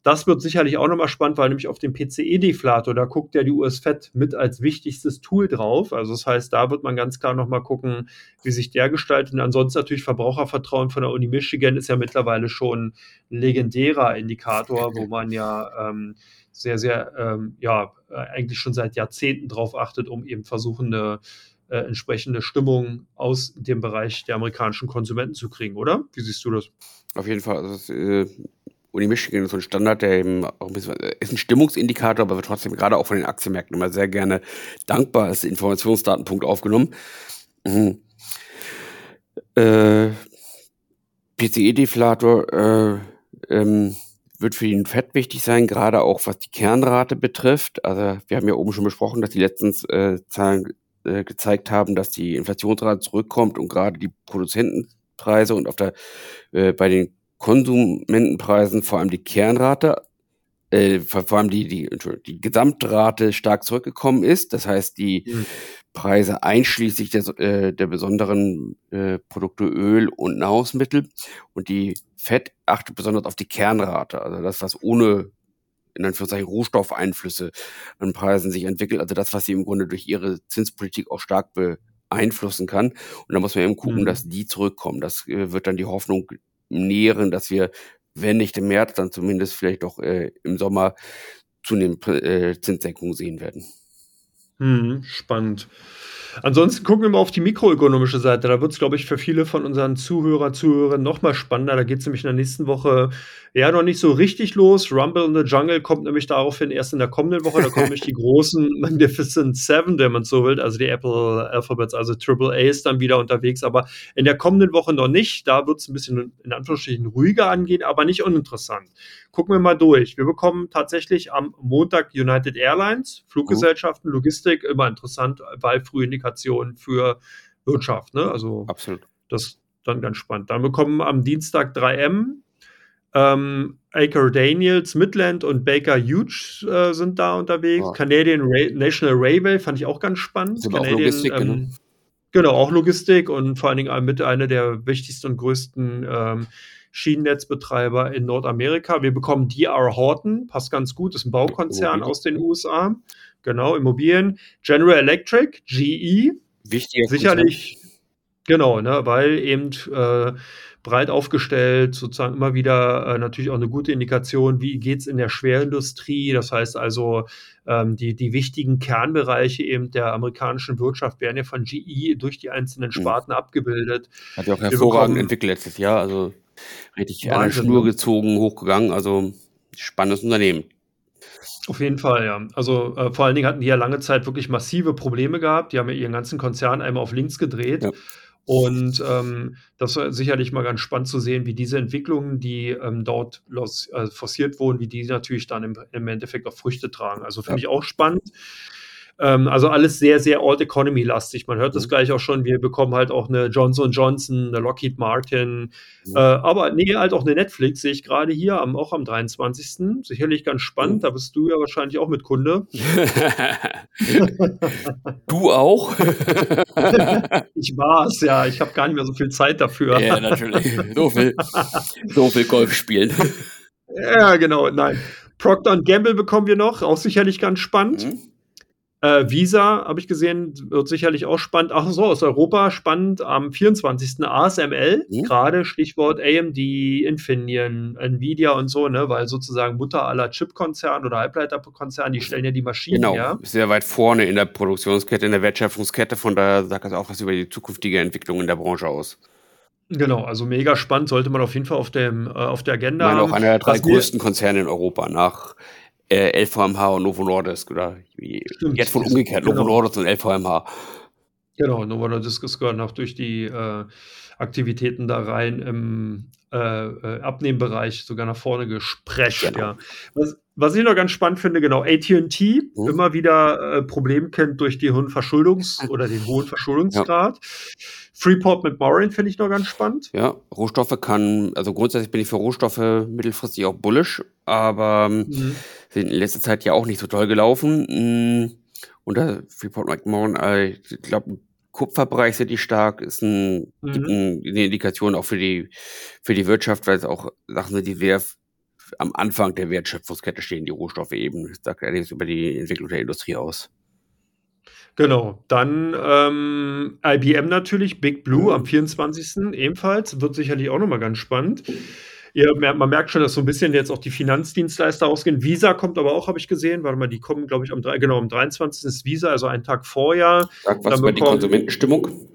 Das wird sicherlich auch nochmal spannend, weil nämlich auf dem PCE-Deflator, da guckt ja die US-Fed mit als wichtigstes Tool drauf. Also das heißt, da wird man ganz klar nochmal gucken, wie sich der gestaltet. Und ansonsten natürlich Verbrauchervertrauen von der Uni Michigan ist ja mittlerweile schon ein legendärer Indikator, wo man ja ähm, sehr, sehr, ähm, ja, eigentlich schon seit Jahrzehnten drauf achtet, um eben versuchen, eine äh, entsprechende Stimmung aus dem Bereich der amerikanischen Konsumenten zu kriegen, oder? Wie siehst du das? Auf jeden Fall. Also das, äh, Uni Michigan ist so ein Standard, der eben auch ein bisschen, äh, ist ein Stimmungsindikator, aber wird trotzdem gerade auch von den Aktienmärkten immer sehr gerne dankbar als Informationsdatenpunkt aufgenommen. Mhm. Äh, PCE-Deflator äh, ähm, wird für den Fed wichtig sein, gerade auch was die Kernrate betrifft. Also wir haben ja oben schon besprochen, dass die letzten äh, Zahlen äh, gezeigt haben, dass die Inflationsrate zurückkommt und gerade die Produzentenpreise und auf der äh, bei den Konsumentenpreisen vor allem die Kernrate, äh, vor allem die, die, die Gesamtrate stark zurückgekommen ist. Das heißt, die mhm. Preise einschließlich der, äh, der besonderen äh, Produkte Öl und Nahrungsmittel. Und die Fett achtet besonders auf die Kernrate, also das, was ohne in Anführungszeichen Rohstoffeinflüsse an Preisen sich entwickelt, also das, was sie im Grunde durch ihre Zinspolitik auch stark beeinflussen kann. Und da muss man eben gucken, mhm. dass die zurückkommen. Das äh, wird dann die Hoffnung nähren, dass wir, wenn nicht im März, dann zumindest vielleicht auch äh, im Sommer zunehmend äh, Zinssenkungen sehen werden. Mhm, spannend. Ansonsten gucken wir mal auf die mikroökonomische Seite. Da wird es, glaube ich, für viele von unseren Zuhörer, Zuhörern noch mal spannender. Da geht es nämlich in der nächsten Woche ja noch nicht so richtig los. Rumble in the Jungle kommt nämlich daraufhin erst in der kommenden Woche. Da kommen nämlich die großen Magnificent Seven, wenn man so will, also die Apple Alphabets, also Triple A ist dann wieder unterwegs. Aber in der kommenden Woche noch nicht. Da wird es ein bisschen in Anführungsstrichen ruhiger angehen, aber nicht uninteressant. Gucken wir mal durch. Wir bekommen tatsächlich am Montag United Airlines, Fluggesellschaften, Logistik, immer interessant, weil Frühindikationen für Wirtschaft. Ne? Also Absolut. das dann ganz spannend. Dann bekommen am Dienstag 3M, ähm, Aker Daniels, Midland und Baker Hughes äh, sind da unterwegs. Ja. Canadian Ra National Railway fand ich auch ganz spannend. Sind Canadian, auch Logistik, ähm, genau. genau. auch Logistik und vor allen Dingen mit einer der wichtigsten und größten ähm, Schienennetzbetreiber in Nordamerika. Wir bekommen DR Horton, passt ganz gut, ist ein Baukonzern aus den USA. Genau, Immobilien. General Electric, GE. Wichtiger Sicherlich, Konzern. genau, ne, weil eben äh, breit aufgestellt, sozusagen immer wieder äh, natürlich auch eine gute Indikation, wie geht es in der Schwerindustrie. Das heißt also, ähm, die, die wichtigen Kernbereiche eben der amerikanischen Wirtschaft werden ja von GE durch die einzelnen mhm. Sparten mhm. abgebildet. Hat ja auch hervorragend entwickelt letztes Jahr. Also richtig an der Schnur ne? gezogen, hochgegangen. Also spannendes Unternehmen. Auf jeden Fall, ja. Also äh, vor allen Dingen hatten die ja lange Zeit wirklich massive Probleme gehabt. Die haben ja ihren ganzen Konzern einmal auf links gedreht. Ja. Und ähm, das war sicherlich mal ganz spannend zu sehen, wie diese Entwicklungen, die ähm, dort los, äh, forciert wurden, wie die natürlich dann im, im Endeffekt auch Früchte tragen. Also finde ja. ich auch spannend. Ähm, also alles sehr, sehr Old Economy-lastig. Man hört das mhm. gleich auch schon. Wir bekommen halt auch eine Johnson Johnson, eine Lockheed Martin, mhm. äh, aber nee, halt auch eine Netflix, sehe ich gerade hier, am, auch am 23. Sicherlich ganz spannend. Mhm. Da bist du ja wahrscheinlich auch mit Kunde. du auch? ich war es, ja. Ich habe gar nicht mehr so viel Zeit dafür. ja, natürlich. So viel, so viel Golf spielen. Ja, genau. Nein. Procter Gamble bekommen wir noch, auch sicherlich ganz spannend. Mhm. Äh, Visa, habe ich gesehen, wird sicherlich auch spannend. Ach so, aus Europa spannend am 24. ASML, mhm. gerade Stichwort AMD, Infineon, Nvidia und so, ne, weil sozusagen Mutter aller Chipkonzerne oder Halbleiterkonzerne, die stellen ja die Maschinen genau, her. sehr weit vorne in der Produktionskette, in der Wertschöpfungskette, von daher sagt das auch was über die zukünftige Entwicklung in der Branche aus. Genau, also mega spannend, sollte man auf jeden Fall auf, dem, äh, auf der Agenda haben. auch einer der drei größten Konzerne in Europa nach äh, LVMH und Novo Nordisk oder Stimmt. jetzt wohl umgekehrt, genau. Novo Nordisk und LVMH. Genau, Novo Nordisk ist gehört auch durch die äh, Aktivitäten da rein im äh, äh Abnehmbereich sogar nach vorne gesprecht. Genau. Ja. Was, was ich noch ganz spannend finde, genau, ATT mhm. immer wieder äh, Problem kennt durch die hohen Verschuldungs- oder den hohen Verschuldungsgrad. Ja. Freeport mit Morin finde ich noch ganz spannend. Ja, Rohstoffe kann, also grundsätzlich bin ich für Rohstoffe mittelfristig auch bullish, aber ähm, mhm. Sind in letzter Zeit ja auch nicht so toll gelaufen. Mm, und da Freeport McMoran, äh, ich glaube, Kupferbereich sind die stark, ist ein, mhm. ein, eine Indikation auch für die, für die Wirtschaft, weil es auch Sachen sind, die sehr am Anfang der Wertschöpfungskette stehen, die Rohstoffe eben. Das sagt allerdings über die Entwicklung der Industrie aus. Genau, dann ähm, IBM natürlich, Big Blue am 24. ebenfalls, wird sicherlich auch nochmal ganz spannend. Ja, man merkt schon, dass so ein bisschen jetzt auch die Finanzdienstleister ausgehen. Visa kommt aber auch, habe ich gesehen. Warte mal, die kommen, glaube ich, am, genau, am 23. ist Visa, also einen Tag vorher. Sag was über die Konsumentenstimmung.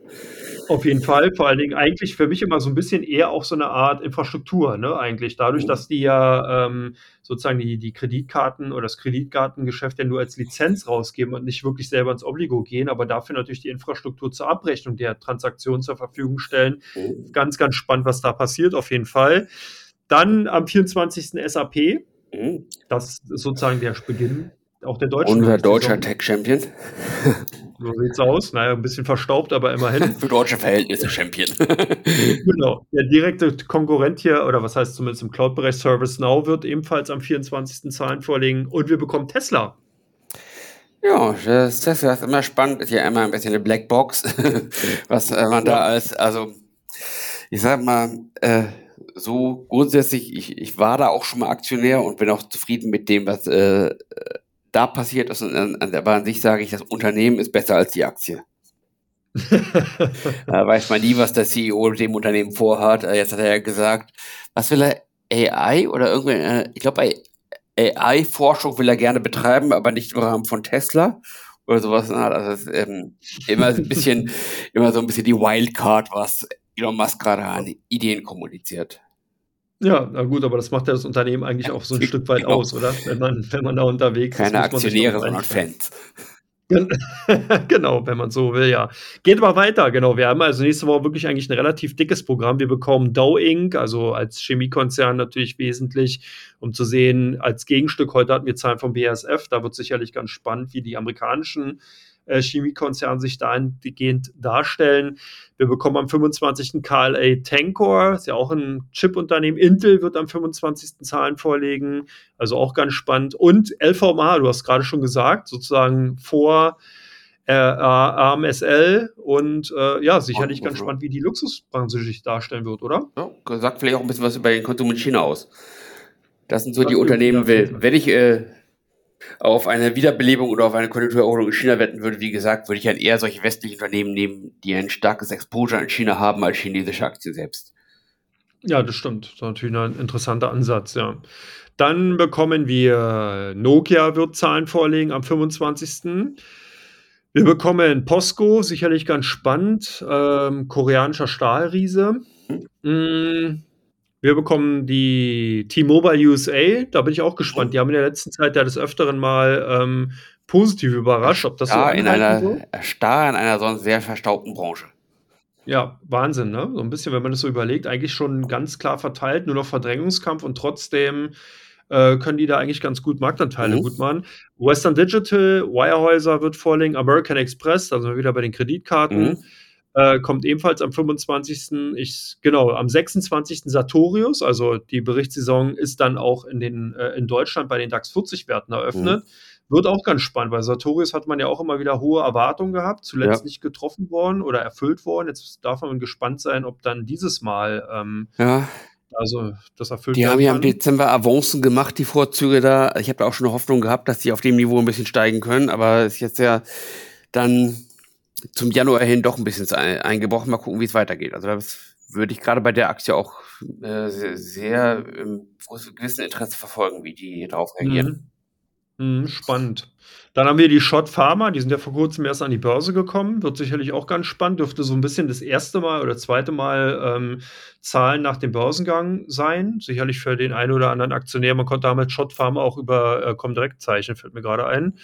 Auf jeden Fall. Vor allen Dingen eigentlich für mich immer so ein bisschen eher auch so eine Art Infrastruktur, ne, eigentlich. Dadurch, mhm. dass die ja ähm, sozusagen die, die Kreditkarten oder das Kreditkartengeschäft ja nur als Lizenz rausgeben und nicht wirklich selber ins Obligo gehen, aber dafür natürlich die Infrastruktur zur Abrechnung der Transaktionen zur Verfügung stellen. Mhm. Ganz, ganz spannend, was da passiert, auf jeden Fall. Dann am 24. SAP. Mhm. Das ist sozusagen der Beginn auch der deutschen. Unser deutscher Tech-Champion. So sieht's aus. Naja, ein bisschen verstaubt, aber immerhin. Für deutsche Verhältnisse Champion. genau. Der direkte Konkurrent hier, oder was heißt zumindest im Cloud-Bereich ServiceNow, wird ebenfalls am 24. Zahlen vorlegen. Und wir bekommen Tesla. Ja, das Tesla ist immer spannend. Ist ja immer ein bisschen eine Blackbox, was äh, man da als, also, ich sag mal, äh, so grundsätzlich, ich, ich war da auch schon mal Aktionär und bin auch zufrieden mit dem, was äh, da passiert ist. aber an sich sage ich, das Unternehmen ist besser als die Aktie. da weiß man nie, was der CEO mit dem Unternehmen vorhat. Äh, jetzt hat er ja gesagt, was will er? AI oder irgendwie, äh, ich glaube, AI-Forschung will er gerne betreiben, aber nicht im Rahmen von Tesla oder sowas. Also ist, ähm, immer ein bisschen, immer so ein bisschen die Wildcard, was Elon Musk gerade an Ideen kommuniziert. Ja, na gut, aber das macht ja das Unternehmen eigentlich auch so ein Stück weit genau. aus, oder? Wenn man, wenn man da unterwegs Keine ist. Keine Aktionäre, sondern Fans. genau, wenn man so will, ja. Geht aber weiter, genau. Wir haben also nächste Woche wirklich eigentlich ein relativ dickes Programm. Wir bekommen Dow Inc., also als Chemiekonzern natürlich wesentlich, um zu sehen, als Gegenstück, heute hatten wir Zahlen vom BASF, da wird sicherlich ganz spannend, wie die amerikanischen äh, Chemiekonzern sich dahingehend darstellen. Wir bekommen am 25. KLA Tankor, ist ja auch ein Chip-Unternehmen. Intel wird am 25. Zahlen vorlegen, also auch ganz spannend. Und LVMH, du hast gerade schon gesagt, sozusagen vor äh, AMSL und äh, ja, sicherlich ganz spannend, wie die Luxusbranche sich darstellen wird, oder? Ja, sagt vielleicht auch ein bisschen was über den Konsum in China aus. Das sind so das die Unternehmen, wenn ich äh, auf eine Wiederbelebung oder auf eine Konjunkturerholung in China wetten würde, wie gesagt, würde ich halt eher solche westlichen Unternehmen nehmen, die ein starkes Exposure in China haben, als chinesische Aktien selbst. Ja, das stimmt. Das ist natürlich ein interessanter Ansatz, ja. Dann bekommen wir Nokia wird Zahlen vorlegen am 25. Wir bekommen Posco, sicherlich ganz spannend, ähm, koreanischer Stahlriese. Mhm. Wir bekommen die T-Mobile USA, da bin ich auch gespannt. Die haben in der letzten Zeit ja des Öfteren mal ähm, positiv überrascht, ob das so in einer so? Starr in einer sonst sehr verstaubten Branche. Ja, Wahnsinn, ne? So ein bisschen, wenn man das so überlegt, eigentlich schon ganz klar verteilt, nur noch Verdrängungskampf und trotzdem äh, können die da eigentlich ganz gut Marktanteile mhm. gut machen. Western Digital, Wirehäuser wird vorlegen, American Express, also wieder bei den Kreditkarten. Mhm. Äh, kommt ebenfalls am 25. Ich, genau, am 26. Sartorius, also die Berichtssaison ist dann auch in, den, äh, in Deutschland bei den DAX 40-Werten eröffnet. Mhm. Wird auch ganz spannend, weil Sartorius hat man ja auch immer wieder hohe Erwartungen gehabt, zuletzt ja. nicht getroffen worden oder erfüllt worden. Jetzt darf man gespannt sein, ob dann dieses Mal ähm, ja. Also das erfüllt. Die haben ja im Dezember Avancen gemacht, die Vorzüge da. Ich habe da auch schon eine Hoffnung gehabt, dass die auf dem Niveau ein bisschen steigen können, aber ist jetzt ja dann zum Januar hin doch ein bisschen eingebrochen. Mal gucken, wie es weitergeht. Also das würde ich gerade bei der Aktie auch äh, sehr, sehr ähm, gewissen Interesse verfolgen, wie die darauf reagieren. Mhm. Mhm, spannend. Dann haben wir die Shot Pharma, die sind ja vor kurzem erst an die Börse gekommen. Wird sicherlich auch ganz spannend. Dürfte so ein bisschen das erste Mal oder zweite Mal ähm, Zahlen nach dem Börsengang sein. Sicherlich für den einen oder anderen Aktionär. Man konnte damals Shot Pharma auch über äh, Comdirect zeichnen, fällt mir gerade ein.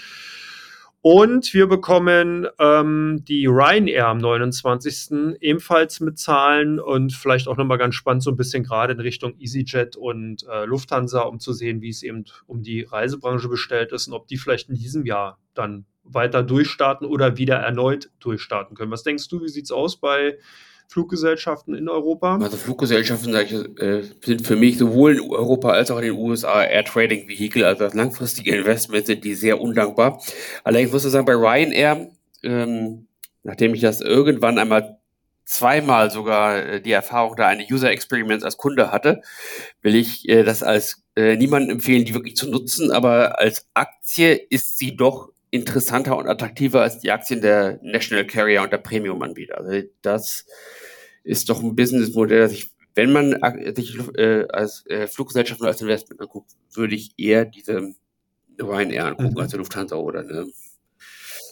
Und wir bekommen ähm, die Ryanair am 29. ebenfalls mit Zahlen und vielleicht auch nochmal ganz spannend, so ein bisschen gerade in Richtung EasyJet und äh, Lufthansa, um zu sehen, wie es eben um die Reisebranche bestellt ist und ob die vielleicht in diesem Jahr dann weiter durchstarten oder wieder erneut durchstarten können. Was denkst du, wie sieht es aus bei Fluggesellschaften in Europa? Also Fluggesellschaften ich, äh, sind für mich sowohl in Europa als auch in den USA Air Trading Vehicle, also das langfristige Investment sind die sehr undankbar. Allerdings muss ich sagen, bei Ryanair, ähm, nachdem ich das irgendwann einmal zweimal sogar äh, die Erfahrung da eine User Experience als Kunde hatte, will ich äh, das als äh, niemanden empfehlen, die wirklich zu nutzen, aber als Aktie ist sie doch interessanter und attraktiver als die Aktien der National Carrier und der Premium-Anbieter. Also das ist doch ein Businessmodell, das ich wenn man sich äh, als äh, Fluggesellschaft oder als Investment anguckt, würde ich eher diese Ryanair angucken, mhm. also Lufthansa oder eine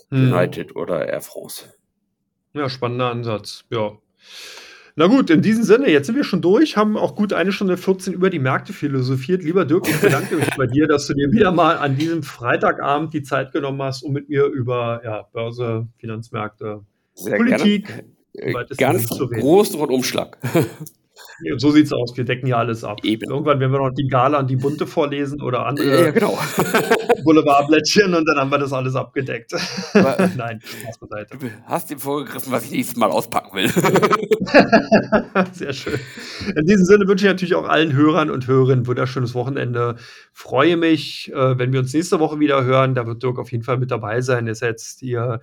mhm. United oder Air France. Ja, spannender Ansatz. Ja. Na gut, in diesem Sinne, jetzt sind wir schon durch, haben auch gut eine Stunde 14 über die Märkte philosophiert. Lieber Dirk, ich bedanke mich bei dir, dass du dir wieder mal an diesem Freitagabend die Zeit genommen hast, um mit mir über ja, Börse, Finanzmärkte, Sehr Politik, gerne. ganz großen Rundumschlag. So sieht's aus. Wir decken ja alles ab. Eben. Irgendwann werden wir noch die Gala und die Bunte vorlesen oder andere ja, genau. Boulevardblättchen und dann haben wir das alles abgedeckt. Aber Nein, Spaß beiseite. Du hast ihm vorgegriffen, was ich nächstes Mal auspacken will. Sehr schön. In diesem Sinne wünsche ich natürlich auch allen Hörern und Hörerinnen ein wunderschönes Wochenende. Freue mich, äh, wenn wir uns nächste Woche wieder hören. Da wird Dirk auf jeden Fall mit dabei sein. Er ist jetzt hier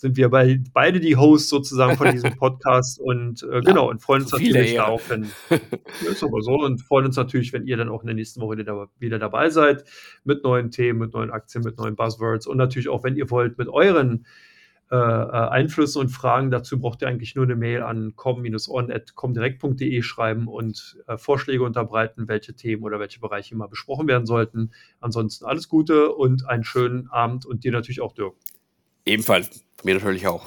sind wir bei, beide die Hosts sozusagen von diesem Podcast und äh, genau und freuen uns natürlich darauf, wenn ist aber so und freuen uns natürlich, wenn ihr dann auch in der nächsten Woche wieder, wieder dabei seid mit neuen Themen, mit neuen Aktien, mit neuen Buzzwords und natürlich auch, wenn ihr wollt, mit euren äh, äh Einflüssen und Fragen. Dazu braucht ihr eigentlich nur eine Mail an com-on.comdirect.de schreiben und äh, Vorschläge unterbreiten, welche Themen oder welche Bereiche mal besprochen werden sollten. Ansonsten alles Gute und einen schönen Abend und dir natürlich auch, Dirk. Ebenfalls. Mir natürlich auch.